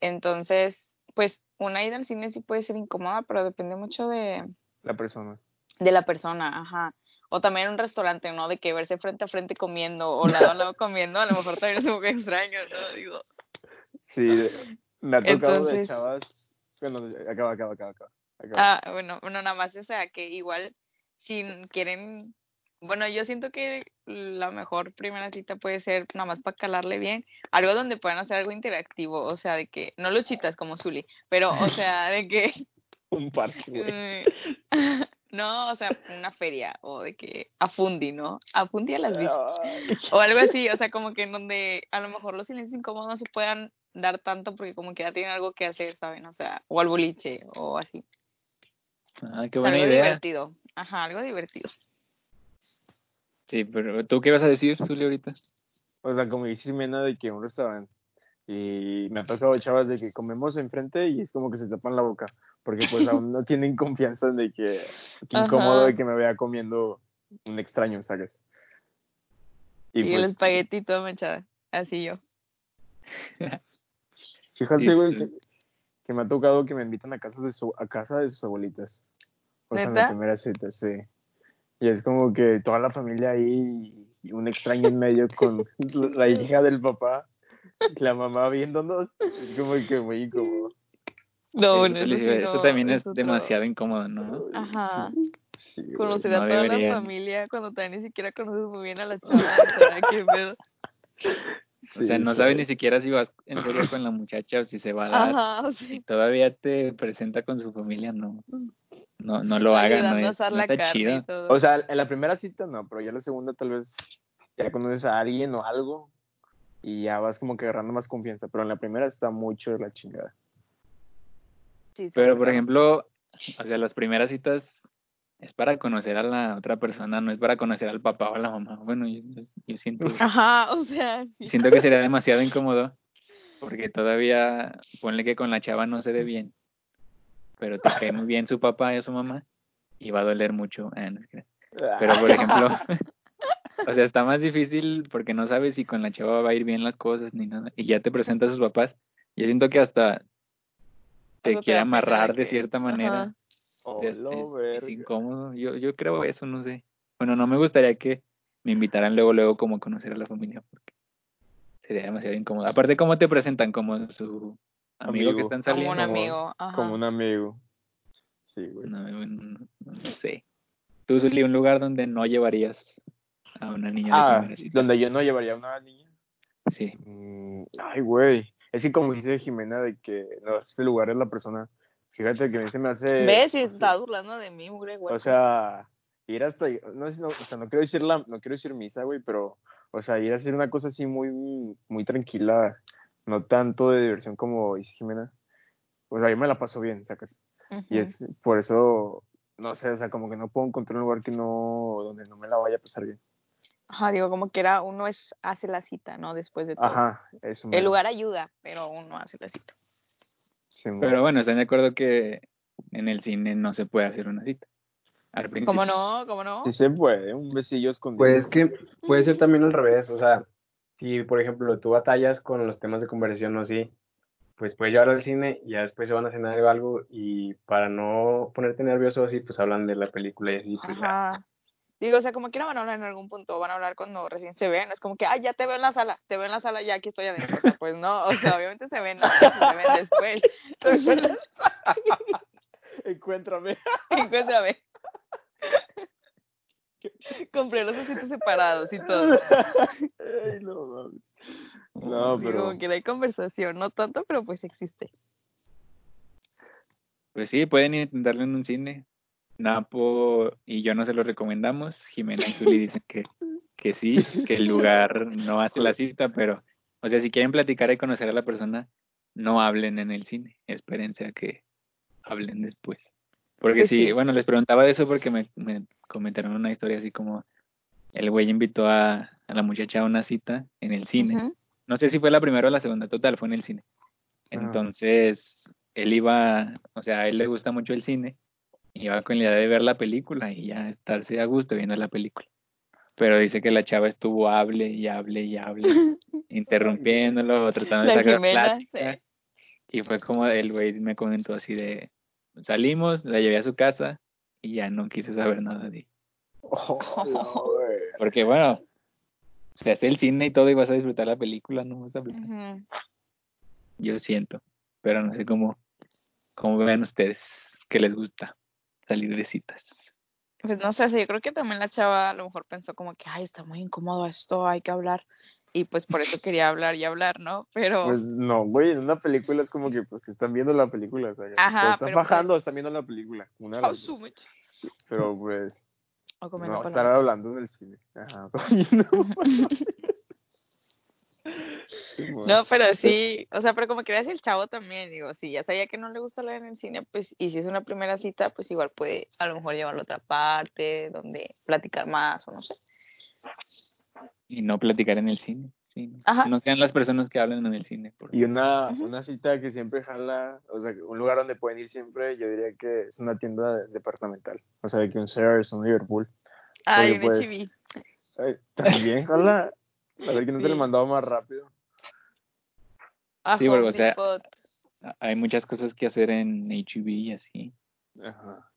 Entonces, pues una ida al cine sí puede ser incómoda, pero depende mucho de, La persona. de la persona, ajá. O también un restaurante, ¿no? De que verse frente a frente comiendo o lado a lado comiendo, a lo mejor también es un poco extraño, ¿no? Digo, Sí, me ha tocado de Entonces- chavas. Bueno, acaba, acaba, acaba, acaba. acaba. Ah, bueno, bueno, nada más, o sea, que igual si quieren, bueno, yo siento que la mejor primera cita puede ser nada más para calarle bien, algo donde puedan hacer algo interactivo, o sea, de que, no luchitas como Zully, pero, o sea, de que, Un parque, güey. eh, no, o sea, una feria, o de que, a Fundi, ¿no? A Fundi a las bicis. O algo así, o sea, como que en donde a lo mejor los silencios incómodos no se puedan dar tanto porque como que ya tienen algo que hacer, ¿saben? O sea, o al boliche, o así. Ah, qué buena algo idea. divertido. Ajá, algo divertido. Sí, pero ¿tú qué vas a decir, Zuli, ahorita? O sea, como dice Jimena de que un restaurante. Y me ha tocado chavas de que comemos enfrente y es como que se tapan la boca. Porque pues aún no tienen confianza de que, que incómodo de que me vea comiendo un extraño, ¿sabes? Y, el pues, espagueti todo manchada. Así yo. Fíjate, güey, que, que me ha tocado que me invitan a casa de su, a casa de sus abuelitas. O sea, en la primera cita, sí. Y es como que toda la familia ahí y un extraño en medio con la hija del papá, y la mamá viéndonos. Es como que muy incómodo. No, Eso, eso, sí no, también es otro- demasiado incómodo, ¿no? Ajá. Sí. Conocer no a toda deberían. la familia cuando todavía ni siquiera conoces muy bien a las chavas. o sea, qué pedo. O sea, Sí, no sí. sabes ni siquiera si vas en serio con la muchacha o si se va a dar. Ajá, o Y sea, todavía te presenta con su familia, no. No, no lo hagan, no, es, no la está chido. O sea, en la primera cita no, pero ya la segunda tal vez ya conoces a alguien o algo y ya vas como que agarrando más confianza. Pero en la primera está mucho de la chingada. Sí, sí, Pero, por ejemplo, o sea, las primeras citas es para conocer a la otra persona, no es para conocer al papá o a la mamá. Bueno, yo, yo- yo siento, Ajá, o sea, sí. siento que sería demasiado incómodo porque todavía, ponle que con la chava no se dé bien, pero te cae muy bien su papá y su mamá y va a doler mucho. Ah, no Pero, por ejemplo, o sea, está más difícil porque no sabes si con la chava va a ir bien las cosas ni nada. Y ya te presenta a sus papás. Yo siento que hasta te Eso quiere amarrar de que- cierta manera. Oh, Es, incómodo. Yo, yo creo eso, no sé. Bueno, no me gustaría que me invitaran luego, luego como a conocer a la familia porque sería demasiado incómodo. Aparte, ¿cómo te presentan? Como su amigo, que están Como saliendo. un amigo. Ajá. Como un amigo. Sí, güey. No, no, no- no sé. Tú, Zuli, un lugar donde no llevarías a una niña de Ah, donde yo no llevaría a una niña. Sí. Mm, ay, güey. Es que como dice Jimena de que no, este lugar es la persona. Fíjate que a mí se me hace... ¿Ves? Si estás burlando de mí, güey. O sea, ir hasta, no, no, o sea, no quiero decir la, no quiero decir misa, güey, pero, o sea, ir a hacer una cosa así muy, muy tranquila, no tanto de diversión como dice Jimena. O sea, yo me la paso bien, sacas. Y es por eso, no sé, o sea, como que no puedo encontrar un lugar que no, donde no me la vaya a pasar bien. Ajá, digo, como que era, uno es, hace la cita, ¿no? Después de todo. Ajá, eso. El lugar ayuda, pero uno hace la cita. Sí, Pero bueno, están de acuerdo que en el cine no se puede hacer una cita. Al principio. ¿Cómo no? ¿Cómo no? Sí se puede, un besillo escondido. Pues es que puede ser también al revés, o sea, si por ejemplo tú batallas con los temas de conversación o así, pues puedes llevarlo al cine y ya después se van a cenar o algo y para no ponerte nervioso así, pues hablan de la película y así, pues ya. Digo, o sea, como quiera van a hablar en algún punto, van a hablar cuando recién se ven, es como que, ay, ya te veo en la sala, te veo en la sala, ya aquí estoy adentro, o sea, pues no, o sea, obviamente se ven, antes, se ven después, Encuéntrame. encuéntrame. Compré los asientos separados y todo. Ay, no. No, pero. como que hay conversación, no tanto, pero pues existe. Pues sí, pueden intentarlo en un cine. Napo y yo no se lo recomendamos. Jimena y Zuli dicen que, que sí, que el lugar no hace la cita, pero, o sea, si quieren platicar y conocer a la persona, no hablen en el cine. Espérense a que hablen después. Porque Pues sí, sí. bueno, les preguntaba de eso porque me, me comentaron una historia así como el güey invitó a, a la muchacha a una cita en el cine. No sé si fue la primera o la segunda, total, fue en el cine. Ajá. Entonces, él iba, o sea, a él le gusta mucho el cine, iba con la idea de ver la película y ya estarse a gusto viendo la película. Pero dice que la chava estuvo hable y hable y hable, interrumpiéndolo o tratando de La sacar Jimena, plática. sí. Y fue como el güey me comentó así de, salimos, la llevé a su casa y ya no quise saber nada de Oh, no. Porque bueno, se hace el cine y todo y vas a disfrutar la película, no vas a hablar. Ujú. Yo siento, pero no sé cómo, cómo vean ustedes que les gusta salir de citas. Pues no sé, sí, yo creo que también la chava a lo mejor pensó como que, ay, está muy incómodo esto, hay que hablar. Y pues por eso quería hablar y hablar, ¿no? Pero, Pues no, güey, en una película es como que pues que están viendo la película, o sea, Ajá, están pero, bajando o pues- están viendo la película, una Oh. Pero pues O no estar hablando en el cine. Ajá. No, pero sí, o sea, pero como decir el chavo también, digo, si ya sabía que no le gusta hablar en el cine, pues, y si es una primera cita, pues igual puede a lo mejor llevarlo a otra parte, donde platicar más, o no sé. Y no platicar en el cine. Sí. Ajá. No sean las personas que hablan en el cine. por- Y una, una cita que siempre jala, o sea, un lugar donde pueden ir siempre, yo diría que es una tienda de- departamental. O sea, de que un Sears, un Liverpool. Ay, en pues, HB. Ay, también jala. A ver, que no te lo mandado más rápido. A Sí, porque, o sea, Depot. Hay muchas cosas que hacer en HB y así. Ajá.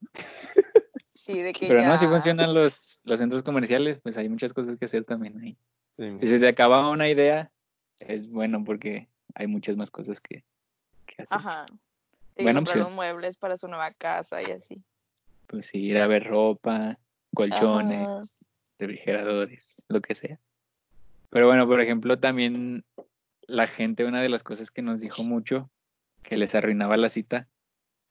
Sí, de que Pero ya... no, si funcionan los, los centros comerciales, pues hay muchas cosas que hacer también ahí. Sí. Si se te acaba una idea, es bueno porque hay muchas más cosas que, que hacer. Ajá. Y Buena comprar los muebles para su nueva casa y así. Pues sí, ir a ver ropa, colchones, Ajá. refrigeradores, lo que sea. Pero bueno, por ejemplo, también la gente, una de las cosas que nos dijo mucho, que les arruinaba la cita,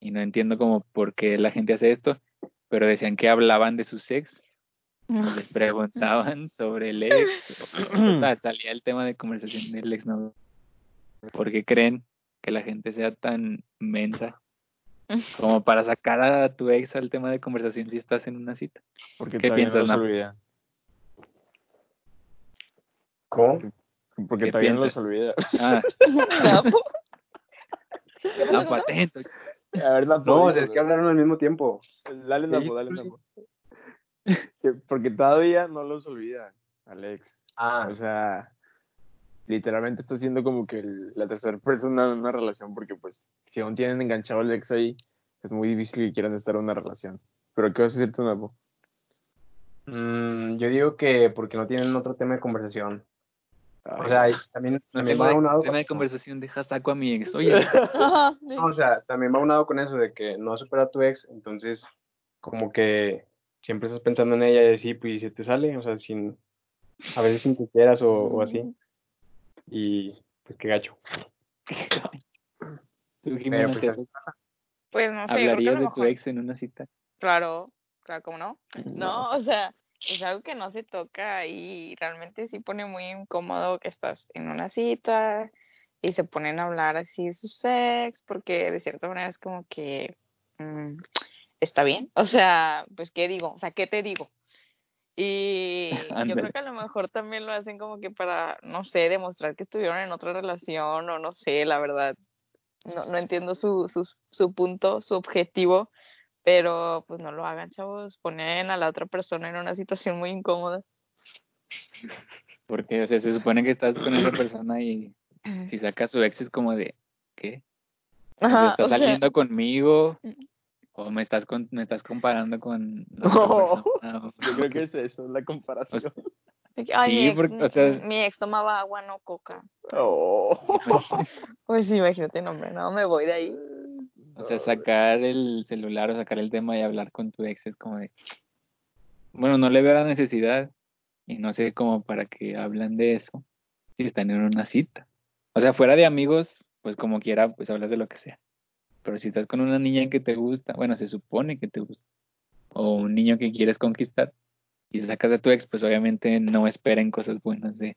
y no entiendo como por qué la gente hace esto, pero decían que hablaban de sus ex, o les preguntaban sobre el ex, o sea, salía el tema de conversación del ex, ¿no? ¿Por qué creen que la gente sea tan mensa como para sacar a tu ex al tema de conversación si estás en una cita? Porque ¿Qué no piensas, Napo? olvida. ¿Cómo? Porque ¿Qué todavía no los piensas? olvida. Ah, No, po- no, pues, atento. A ver, Napo, No, es que hablaron al mismo tiempo. Dale, Napo, dale. Napo. Que- Porque todavía no los olvida, Alex. Ah, O sea, literalmente está siendo como que el- la tercera persona en una relación, porque pues, si aún tienen enganchado al ex ahí, es muy difícil que quieran estar en una relación. Pero, ¿qué vas a decir tú, Napo? mm, yo digo que porque no tienen otro tema de conversación. O sea, también, también va de- aunado tema de conversación, deja saco a mi ex. Oye, No, o sea, también va aunado con eso de que no has superado a tu ex, entonces como que siempre estás pensando en ella y así, pues y se te sale, o sea, sin, a veces sin que quieras o, o así, y pues qué gacho. tú, Jimena, pues, ¿te así Pues no sé, ¿hablarías de tu ex en una cita? Claro, claro, ¿cómo no? No, o sea, es algo que no se toca y realmente sí pone muy incómodo que estás en una cita y se ponen a hablar así de su sex, porque de cierta manera es como que mm, está bien. O sea, pues, ¿qué digo? O sea, ¿qué te digo? Y yo creo que a lo mejor también lo hacen como que para, no sé, demostrar que estuvieron en otra relación o no sé, la verdad. No, no entiendo su, su, su punto, su objetivo, pero pues no lo hagan, chavos. Ponen a la otra persona en una situación muy incómoda. Porque, o sea, se supone que estás con esa persona y si sacas su ex es como de, ¿qué? Ajá, ¿Estás o sea, saliendo conmigo? ¿O me estás, con, me estás comparando con No. Yo creo que es eso, es la comparación. de que, ay, sí, mi, ex, porque, o sea- mi ex tomaba agua, no coca. Oh. Pues sí, imagínate, no, hombre, no me voy de ahí. O sea, sacar el celular o sacar el tema y hablar con tu ex es como de... Bueno, no le veo la necesidad y no sé cómo para qué hablan de eso si están en una cita. O sea, fuera de amigos, pues como quiera, pues hablas de lo que sea. Pero si estás con una niña que te gusta, bueno, se supone que te gusta, o un niño que quieres conquistar, y sacas a tu ex, pues obviamente no esperen cosas buenas de,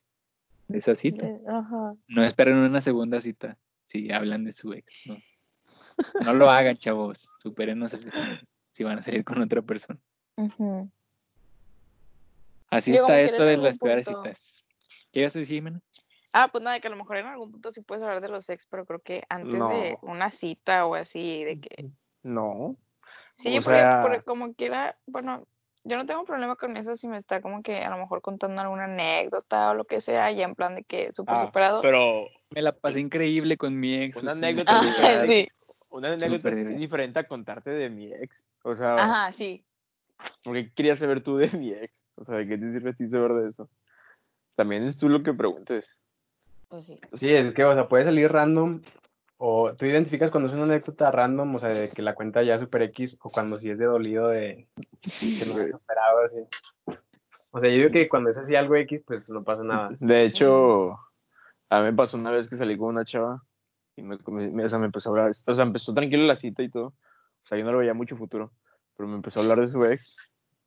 de esa cita. Ajá. No esperen una segunda cita si hablan de su ex. No, no lo hagan, chavos. Superen no sé si van a salir con otra persona. Así está esto de las punto- citas. ¿Qué ibas a decir, Jimena? Ah, pues nada, que a lo mejor en algún punto sí puedes hablar de los ex, pero creo que antes de una cita o así, de que No. Sí, O porque, sea- porque como quiera, bueno, yo no tengo problema con eso si me está como que a lo mejor contando alguna anécdota o lo que sea, ya en plan de que súper Ah, superado. pero Me la pasé increíble con mi ex. Una anécdota Ah, sí. una anécdota diferente a contarte de mi ex. O sea, Ajá, sí. ¿por qué querías saber tú de mi ex? O sea, ¿de qué te sirve a ti saber de eso? También es tú lo que preguntes. Pues sí. Sí, es que, o sea, puede salir random, o tú identificas cuando es una anécdota random, o sea, de que la cuenta ya es super X, o cuando sí es de dolido, de que no has superado, así. O sea, yo digo que cuando es así algo X, pues no pasa nada. De hecho, a mí me pasó una vez que salí con una chava y me, me- o sea, me empezó a hablar, o sea, empezó tranquilo la cita y todo. O sea, yo no le veía mucho futuro, pero me empezó a hablar de su ex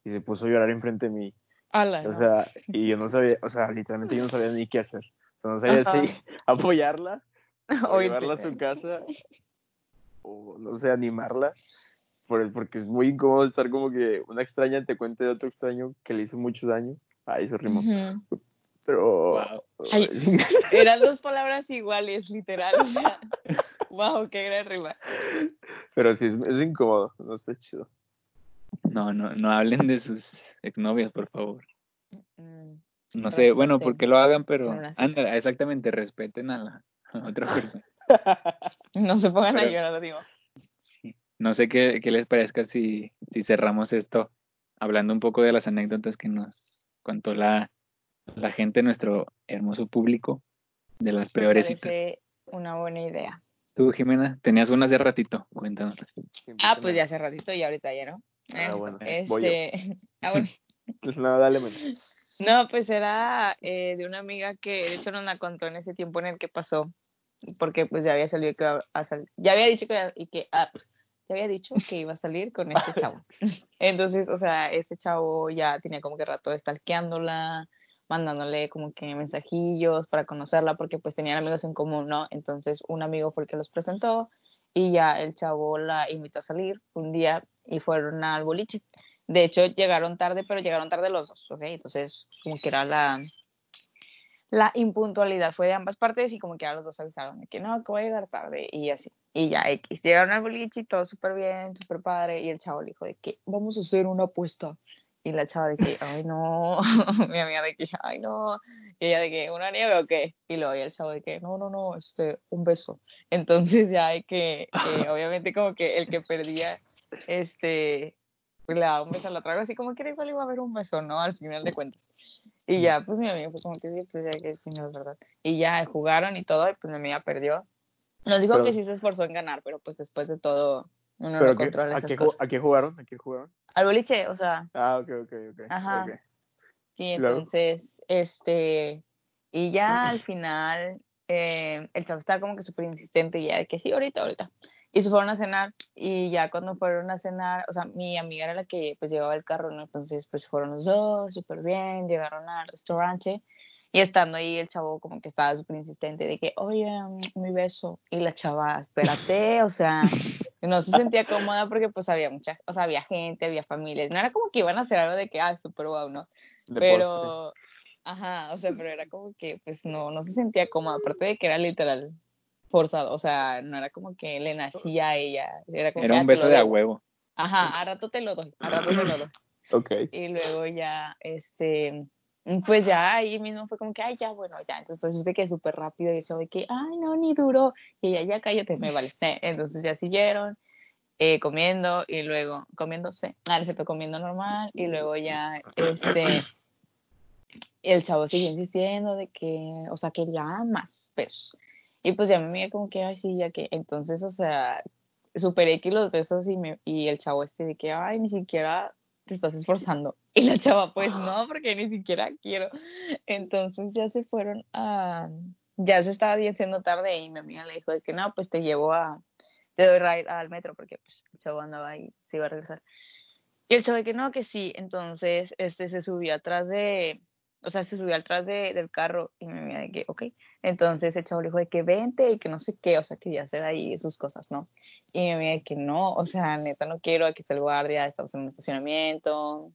y se puso a llorar enfrente de mí. Ala, O no. sea, y yo no sabía, o sea, literalmente yo no sabía ni qué hacer. O sea, no Ajá. si apoyarla o Oye, llevarla a su casa o, no sé, animarla. Por, porque es muy incómodo estar como que una extraña te cuente de otro extraño que le hizo mucho daño. Ay, se rimó. Pero... Wow. Ay. Eran dos palabras iguales, literal. O sea, wow, qué gran rima. Pero sí, es, es incómodo, no está chido. No, no, no hablen de sus exnovias, por favor. Mm, No sé, bueno, porque lo hagan, pero ándale, exactamente, respeten a la a otra persona. No se pongan a Pero- llorar, digo. No sé qué, qué les parezca si, si cerramos esto hablando un poco de las anécdotas que nos contó la, la gente, nuestro hermoso público, de las peores citas. parece una buena idea. Tú, Jimena, tenías una hace ratito, cuéntanos. Ah, pues ya hace ratito y ahorita ya no. Ah, Eh, bueno, voy yo. Este, ah, bueno. No, dale, men. No, pues era eh, de una amiga que de hecho nos la contó en ese tiempo en el que pasó, porque pues ya había salido que iba a salir, ya había dicho que, y que ah, pues, ya había dicho que iba a salir con este chavo. Entonces, o sea, este chavo ya tenía como que rato stalkeándola, mandándole como que mensajillos para conocerla, porque pues tenían amigos en común, ¿no? Entonces, un amigo fue el que los presentó y ya el chavo la invitó a salir un día y fueron al boliche. De hecho, llegaron tarde, pero llegaron tarde los dos, ¿ok? Entonces, como que era la, la impuntualidad fue de ambas partes y como que a los dos avisaron de que no, que voy a llegar tarde y así. Y ya X, llegaron al boliche y todo súper bien, súper padre y el chavo le dijo de que vamos a hacer una apuesta. Y la chava de que, ay no, mi amiga de que, ay no, y ella de que, ¿una nieve o qué? Y luego y el chavo de que, no, no, no, este, un beso. Entonces ya hay que, eh, obviamente como que el que perdía, este, pues le daba un beso a la otra, algo así como que era igual iba a haber un beso, ¿no? Al final de cuentas. Y ya, pues mi amiga fue como que sí, pues ya que sí, no es verdad. Y ya jugaron y todo, y pues mi amiga perdió. Nos dijo Pero- que sí se esforzó en ganar, pero pues después de todo, uno ¿Pero no controla a, esas qué, ju- cosas. ¿A qué jugaron? ¿A qué jugaron? Al boliche, o sea, Ah, ok, ok, ok. Ajá. ok. Sí, Luego. entonces, este, y ya al final, eh, el chavo estaba como que súper insistente, y ya de que sí, ahorita, ahorita. Y se fueron a cenar, y ya cuando fueron a cenar, o sea, mi amiga era la que pues llevaba el carro, ¿no? Entonces, pues fueron los dos, súper bien, llegaron al restaurante, y estando ahí el chavo como que estaba súper insistente de que, oye, mi beso, y la chava, espérate, o sea, no se sentía cómoda porque pues había mucha, o sea, había gente, había familias, no era como que iban a hacer algo de que, ah, súper guau, ¿no? De postre. pero ajá o sea pero era como que pues no no se sentía cómoda aparte de que era literal forzado o sea no era como que le nacía a ella era como Era un "Ah, beso de a debo". huevo. ajá a rato te lo doy a rato te lo doy Ok. y luego ya este pues ya ahí mismo fue como que ay ya bueno ya entonces pues de que súper rápido y eso de que ay no ni duro y ella ya cállate me vale entonces ya siguieron eh, comiendo y luego comiéndose ah se comiendo normal y luego ya este el chavo siguió insistiendo de que, o sea, quería más besos. Y pues ya me amiga como que, ay, sí, ya que, entonces, o sea, super X los besos y, me, y el chavo este de que, ay, ni siquiera te estás esforzando. Y la chava, pues no, porque ni siquiera quiero. Entonces ya se fueron a, ya se estaba haciendo tarde y mi amiga le dijo de que no, pues te llevo a, te doy ride al metro, porque pues, el chavo andaba ahí, se iba a regresar. Y el chavo de que no, que sí, entonces este se subió atrás de, o sea, se subió atrás de, del carro y me mira de que, ok. Entonces el chavo le dijo de que vente y que no sé qué, o sea, que ya hacer ahí sus cosas, ¿no? Y me mira de que no, o sea, neta, no quiero, aquí está el guardia, estamos en un estacionamiento.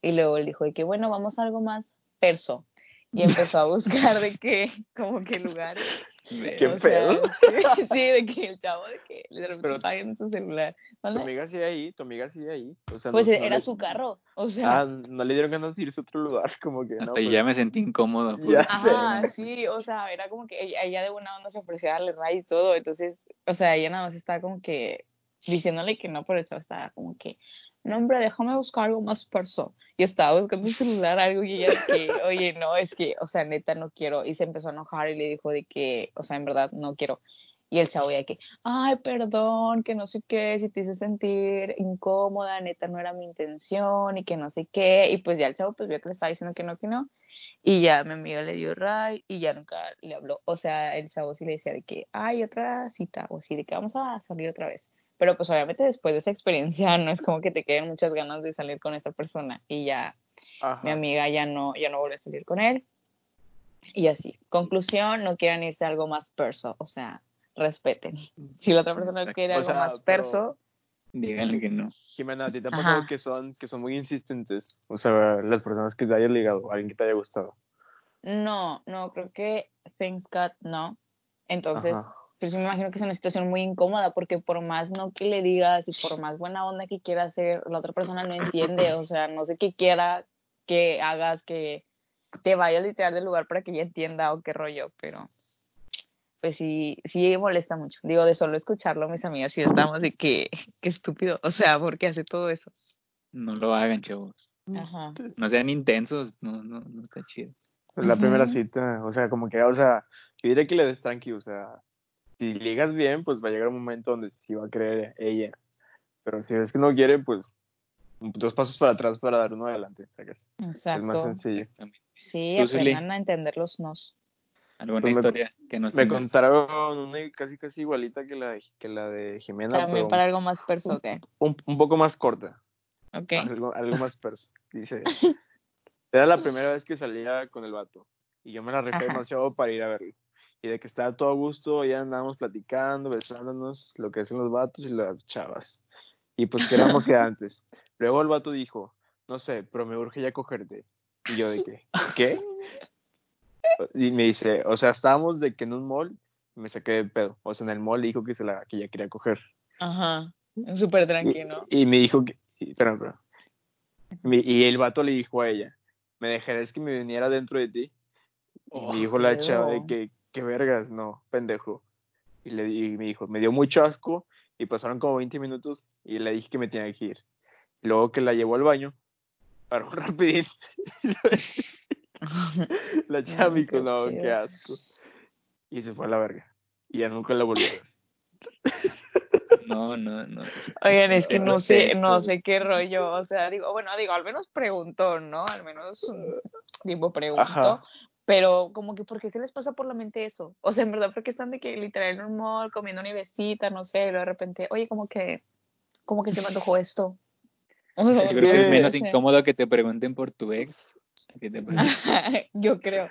Y luego él dijo de que, bueno, vamos a algo más perso. Y empezó a buscar de que, como que lugares. ¿Qué o sea, pedo? sí, de que el chavo de que de repente viendo su celular. Tu amiga sigue ahí, tu amiga sigue ahí. O sea, Pues no- no era le- su carro, o sea. Ah, no le dieron ganas de irse a otro lugar, como que Hasta no. pues, ya me sentí incómodo. Ya pues. Ajá, sí, o sea, era como que ella, ella de buena onda se ofrecía a darle ride y todo, entonces, o sea, ella nada más estaba como que diciéndole que no, pero el chavo estaba como que, no, hombre, déjame buscar algo más perso. Y estaba buscando su celular, algo y ella que, oye, no, es que, o sea, neta, no quiero. Y se empezó a enojar y le dijo de que, o sea, en verdad, no quiero. Y el chavo ya que, ay, perdón, que no sé qué, si te hice sentir incómoda, neta, no era mi intención y que no sé qué. Y pues ya el chavo pues vio que le estaba diciendo que no, que no. Y ya mi amiga le dio ray y ya nunca le habló. O sea, el chavo sí le decía de que hay otra cita o sí, de que vamos a salir otra vez. Pero pues obviamente después de esa experiencia no es como que te queden muchas ganas de salir con esta persona. Y ya Ajá. mi amiga ya no, ya no volvió a salir con él. Y así. Conclusión, no quieran irse a algo más perso. O sea, respeten. Si la otra persona Exacto. quiere O algo sea, más perso, Díganle que no. Jimena, ¿a ti te ha Ajá. pasado que son, que son muy insistentes? O sea, las personas que te hayan ligado, alguien que te haya gustado. no, no, creo que thank God no. Entonces, Ajá. Pero sí me imagino que es una situación muy incómoda porque por más no que le digas y por más buena onda que quiera hacer, la otra persona no entiende, o sea, no sé qué quiera que hagas, que te vayas literal del lugar para que ella entienda o qué rollo, pero pues sí, sí molesta mucho. Digo, de solo escucharlo, mis amigas sí estamos de que, qué estúpido, o sea, ¿por qué hace todo eso? No lo hagan, chavos. Ajá. No sean intensos. No, no, no está chido. Es la primera cita, o sea, como que, o sea, yo diría que le des tranqui, o sea, si ligas bien, pues va a llegar un momento donde sí va a creer ella. Pero si es que no quiere, pues dos pasos para atrás para dar uno adelante, ¿sacas? Es más Exacto. sencillo. Sí, aprendan a entender los nos. ¿Alguna Pues me- historia que nos Me tengas? contaron una casi casi igualita que la de, que la de Jimena, También pero para algo más perso, ¿ok? un, un poco más corta. Ok. Algo, algo más perso. Dice, era la primera vez que salía con el vato. Y yo me la rifé demasiado para ir a verlo. Y de que estaba todo a gusto, ya andábamos platicando, besándonos, lo que hacen los vatos y las chavas. Y pues que éramos que antes. Luego el vato dijo, no sé, pero me urge ya cogerte. Y yo de que, ¿qué? Y me dice, o sea, estábamos de que en un mall, y me saqué de pedo. O sea, en el mall dijo que se la, que ya quería coger. Ajá. Súper Y, tranquilo. y me dijo que. y- Espera, espera. Mi- Y el vato le dijo a ella: ¿Me dejarás que me viniera dentro de ti? Y Oh, me dijo la chava de que, que vergas, no, pendejo. Y, le, y me dijo: Me dio mucho asco. Y pasaron como 20 minutos. Y le dije que me tenía que ir. Luego que la llevó al baño. Paró rapidín. la chava me dijo: qué No, qué asco. Y se fue a la verga. Y ya nunca la volvió a ver. No, no, no. Oigan, es que no sé, no sé qué rollo, o sea, digo, bueno, digo, al menos preguntó, ¿no? Al menos tipo preguntó, Ajá. Pero como que, ¿por qué se les pasa por la mente eso? O sea, en verdad, porque están de que literal en un mall comiendo una besita, no sé, y luego de repente, oye, como que, como que se me antojó esto. Yo creo que es menos Sí. incómodo que te pregunten por tu ex. que te Yo creo.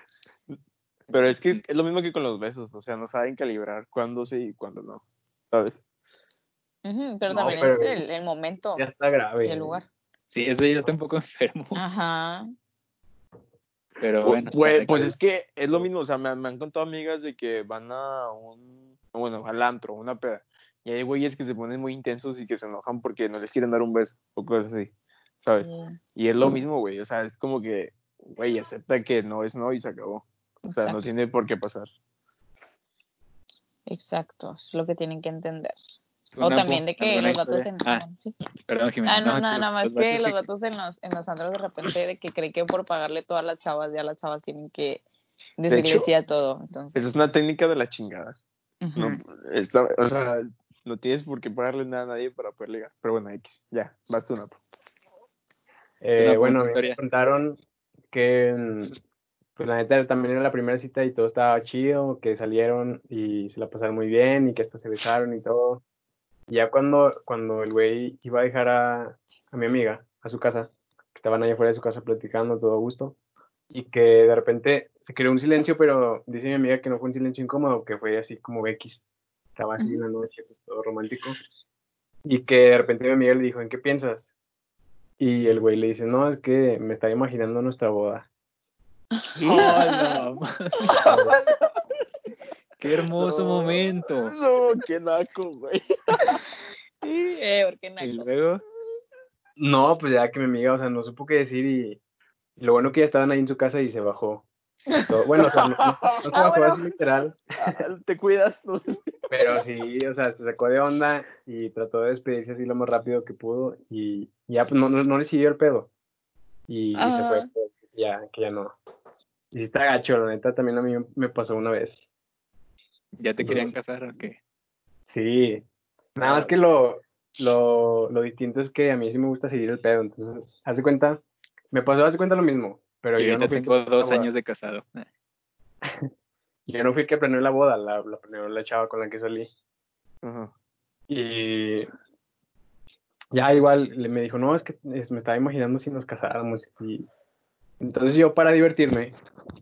Pero es que es lo mismo que con los besos. O sea, no saben calibrar cuándo sí y cuándo no. ¿Sabes? Pero No, también pero- es el, el momento Ya está grave. y el lugar. Sí, eso ya está un poco enfermo. Ajá. Pero bueno. Pues, pues es que es lo mismo, o sea, me, me han contado amigas de que van a un, bueno, al antro, una peda, y hay güeyes que se ponen muy intensos y que se enojan porque no les quieren dar un beso o cosas así, ¿sabes? Y es lo mismo, güey, o sea, es como que, güey, acepta que no es no y se acabó. O sea, no tiene por qué pasar. exacto, es lo que tienen que entender. ¿Tú, O también de que los historia? en... Ah, sí. perdón, Jimena. Ah, no, nada, que nada más los que los vatos en los, en los antros de repente de que creen que por pagarle todas las chavas, ya las chavas tienen que decirle sí a todo. Entonces, Esa es una técnica de la chingada. No, ujú. está- o sea, no tienes por qué pagarle nada a nadie para poder ligar. Pero bueno, X, ya, vas tú, Napo. Eh, Una bueno, buena me historia. contaron que, pues la neta también era la primera cita y todo estaba chido, que salieron y se la pasaron muy bien y que hasta se besaron y todo. Y ya cuando, cuando el güey iba a dejar a, a mi amiga a su casa, que estaban allá afuera de su casa platicando todo a gusto, y que de repente se creó un silencio, pero dice mi amiga que no fue un silencio incómodo, que fue así como X. Estaba así una noche, pues todo romántico. Y que de repente mi amiga le dijo, ¿en qué piensas? Y el güey le dice, no, es que me estaba imaginando nuestra boda. Oh, no. Qué hermoso No, momento. No, qué naco, güey. eh, porque Y naco. luego, No, pues ya que mi amiga, o sea, no supo qué decir y, y lo bueno que ya estaban ahí en su casa y se bajó. Todo- Bueno, o sea, no, no- se Ah, bajó bueno. así literal, Ah, Te cuidas. ¿no? pero sí, o sea, se sacó de onda y trató de despedirse así lo más rápido que pudo y ya pues no, no, no le siguió el pedo. Y, y se fue, pues, ya, que ya no. Y sí está gacho, la neta también a mí me pasó una vez. ¿Ya te querían casar o qué? Sí, nada más que lo, lo, lo distinto es que a mí sí me gusta seguir el pedo, entonces, haz de cuenta, me pasó, haz de cuenta lo mismo, pero Y yo no ahorita tengo dos años de casado. Yo no fui el que planeó la boda, la, la planeó la chava con la que salí. Y ya igual le me dijo, no, es que es- me estaba imaginando si nos casáramos. Y entonces yo para divertirme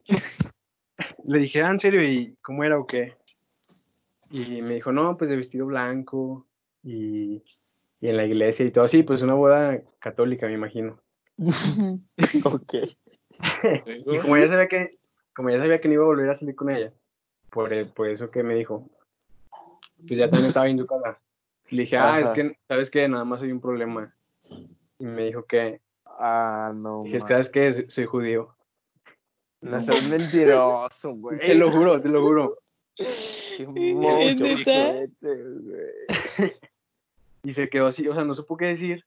le dije, ah, ¿en serio? ¿Y cómo era o qué? Y me dijo, no, pues de vestido blanco y, y en la iglesia y todo. Sí, pues una boda católica, me imagino. Ok. Y como ya sabía que, como ya sabía que no iba a volver a salir con ella, por, el- por eso que me dijo, pues ya también estaba casa. Le dije, ah, es que, ¿sabes qué? Nada más hay un problema. Y me dijo que, Ah, no. dije, man. ¿sabes qué? Soy- Soy judío. No seas mentiroso, güey. Te lo juro, te lo juro. Y se quedó así, o sea, no supo qué decir.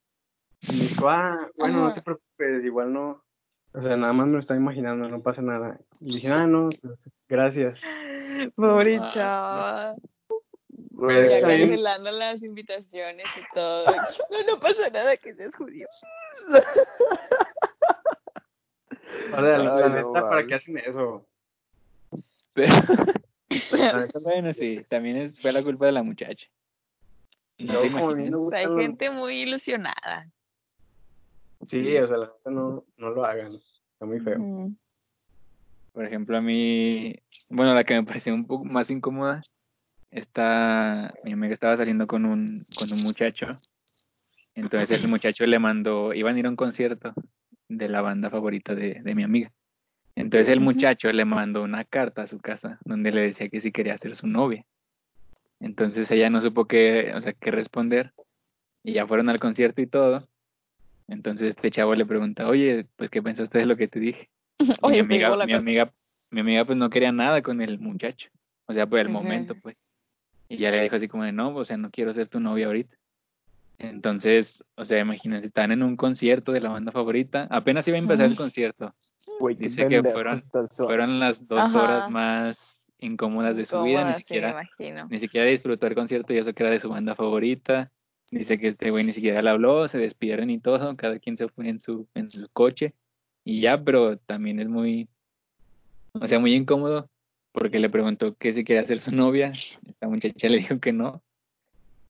Y me dijo, ah, bueno, no te preocupes, igual no. O sea, nada más me lo estaba imaginando, no pasa nada. Y dije, ah, no, pues, gracias. Pobre Ah, chava. Ya Está cancelando las invitaciones y todo. No, no pasa nada que seas judío. Sea, la, la neta, ¿para qué hacen eso? pero- bueno, sí, también es, fue la culpa de la muchacha. No como me Hay gente muy ilusionada. Sí, o sea, la neta no, no lo hagan. Está muy feo. Por ejemplo, a mí, bueno, la que me pareció un poco más incómoda, está, mi amiga estaba saliendo con un, con un muchacho, entonces el muchacho le mandó, iban a ir a un concierto de la banda favorita de, de mi amiga. Entonces el muchacho le mandó una carta a su casa donde le decía que si quería ser su novia. Entonces ella no supo qué, o sea, qué responder y ya fueron al concierto y todo. Entonces este chavo le pregunta, oye, pues qué pensaste de lo que te dije. Oye, mi amiga, mi amiga, mi amiga pues no quería nada con el muchacho, o sea, por el momento pues. Y ya le dijo así como de, no, o sea, no quiero ser tu novia ahorita. Entonces, o sea, imagínense, están en un concierto de la banda favorita, apenas iba a empezar el concierto, Dice que fueron- fueron las dos Ajá. horas más incómodas de su vida, ni sí, siquiera, imagino. ni siquiera disfrutó el concierto y eso que era de su banda favorita. Dice que este güey ni siquiera le habló, se despidieron y todo, cada quien se fue en su, en su coche y ya, pero también es muy, o sea, muy incómodo porque le preguntó que si quería ser su novia, esta muchacha le dijo que no.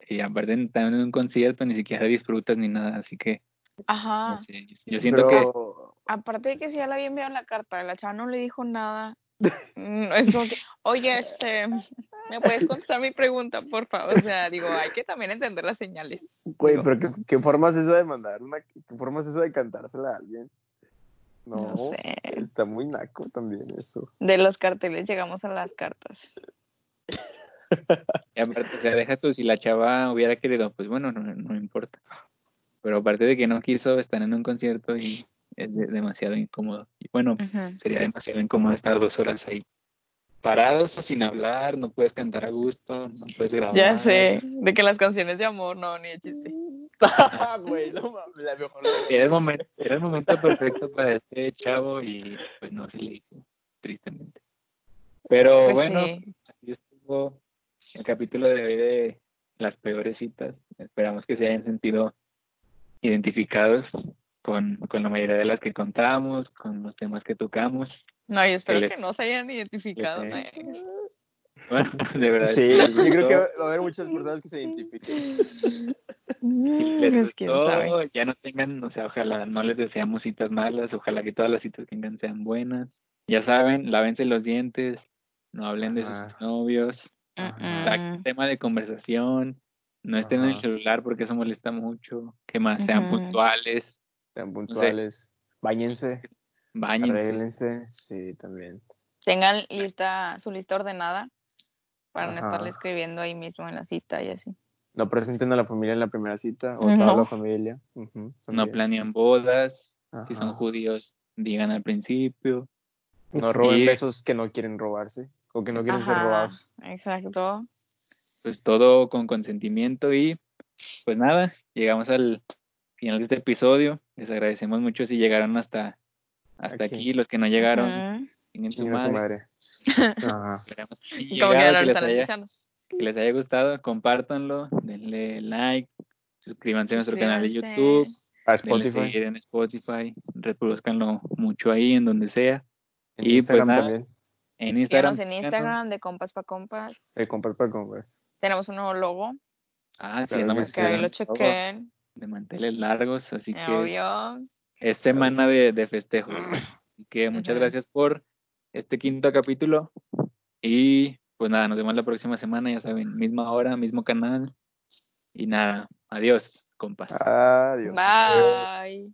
Y aparte están en un concierto, ni siquiera disfrutas ni nada, así que, Ajá. no sé, yo siento que Aparte de que si ya le había enviado la carta, la chava no le dijo nada. Mm, Es como que, oye, este, ¿me puedes contestar mi pregunta, por favor? O sea, digo, hay que también entender las señales. güey, Digo, pero ¿qué, qué forma es eso de mandar una, qué forma es eso de cantársela a alguien? No, No sé. está muy naco también eso. De los carteles llegamos a las cartas. Y aparte, o sea, deja tú, si la chava hubiera querido, pues bueno, no, no importa. Pero aparte de que no quiso, están en un concierto y es de- demasiado incómodo. Y bueno, sería demasiado incómodo estar dos horas ahí parados sin hablar, no puedes cantar a gusto, no puedes grabar. Ya sé, de que las canciones de amor, no, ni de chiste. Güey, no mames, la mejor. Era el momento, era el momento perfecto para este chavo y pues no se le hizo, tristemente. Pero Pues bueno, sí. así estuvo el capítulo de hoy de las peores citas. Esperamos que se hayan sentido identificados con, con la mayoría de las que contamos, con los temas que tocamos. No, yo espero que no se hayan identificado. le- ¿eh? Bueno, de verdad. Sí, yo creo que va a haber muchas personas que se identifiquen. Si les gustó, ya no tengan, o sea, ojalá no les deseamos citas malas, ojalá que todas las citas que tengan sean buenas. Ya saben, lávense los dientes, no hablen de Ajá. sus novios, tema de conversación, no estén en el celular porque eso molesta mucho, que más sean puntuales, Sean puntuales. Bañense. arréglense. Sí, también. Tengan lista, su lista ordenada para no estarle escribiendo ahí mismo en la cita y así. No presenten a la familia en la primera cita o toda No. la familia. No planean bodas, si son judíos, digan al principio. No roben Y- besos que no quieren robarse o que no quieren ser robados. Exacto. pues todo con consentimiento y pues nada, llegamos al final de este episodio. Les agradecemos mucho si llegaron hasta hasta Aquí. aquí, los que no llegaron, Ujú. en su Chinga su madre. madre. Ajá. Esperamos que llegado, que les, haya, que les haya gustado, compártanlo, denle like, suscríbanse a nuestro canal de. YouTube, A denle Spotify. seguir en Spotify, reproduzcanlo mucho ahí, en donde sea. En y, pues, Instagram nada, también. En Instagram. Síganos en. Instagram de compas pa compas. De compras para compras. Tenemos un nuevo logo. Ah, sí, Claro no que me. Que ahí lo chequen. De manteles largos, así que Obvio. es semana de, de festejos. Así que muchas gracias por este quinto capítulo. Y pues nada, nos vemos la próxima semana, ya saben, misma hora, mismo canal. Y nada, adiós, compas. Adiós. Bye.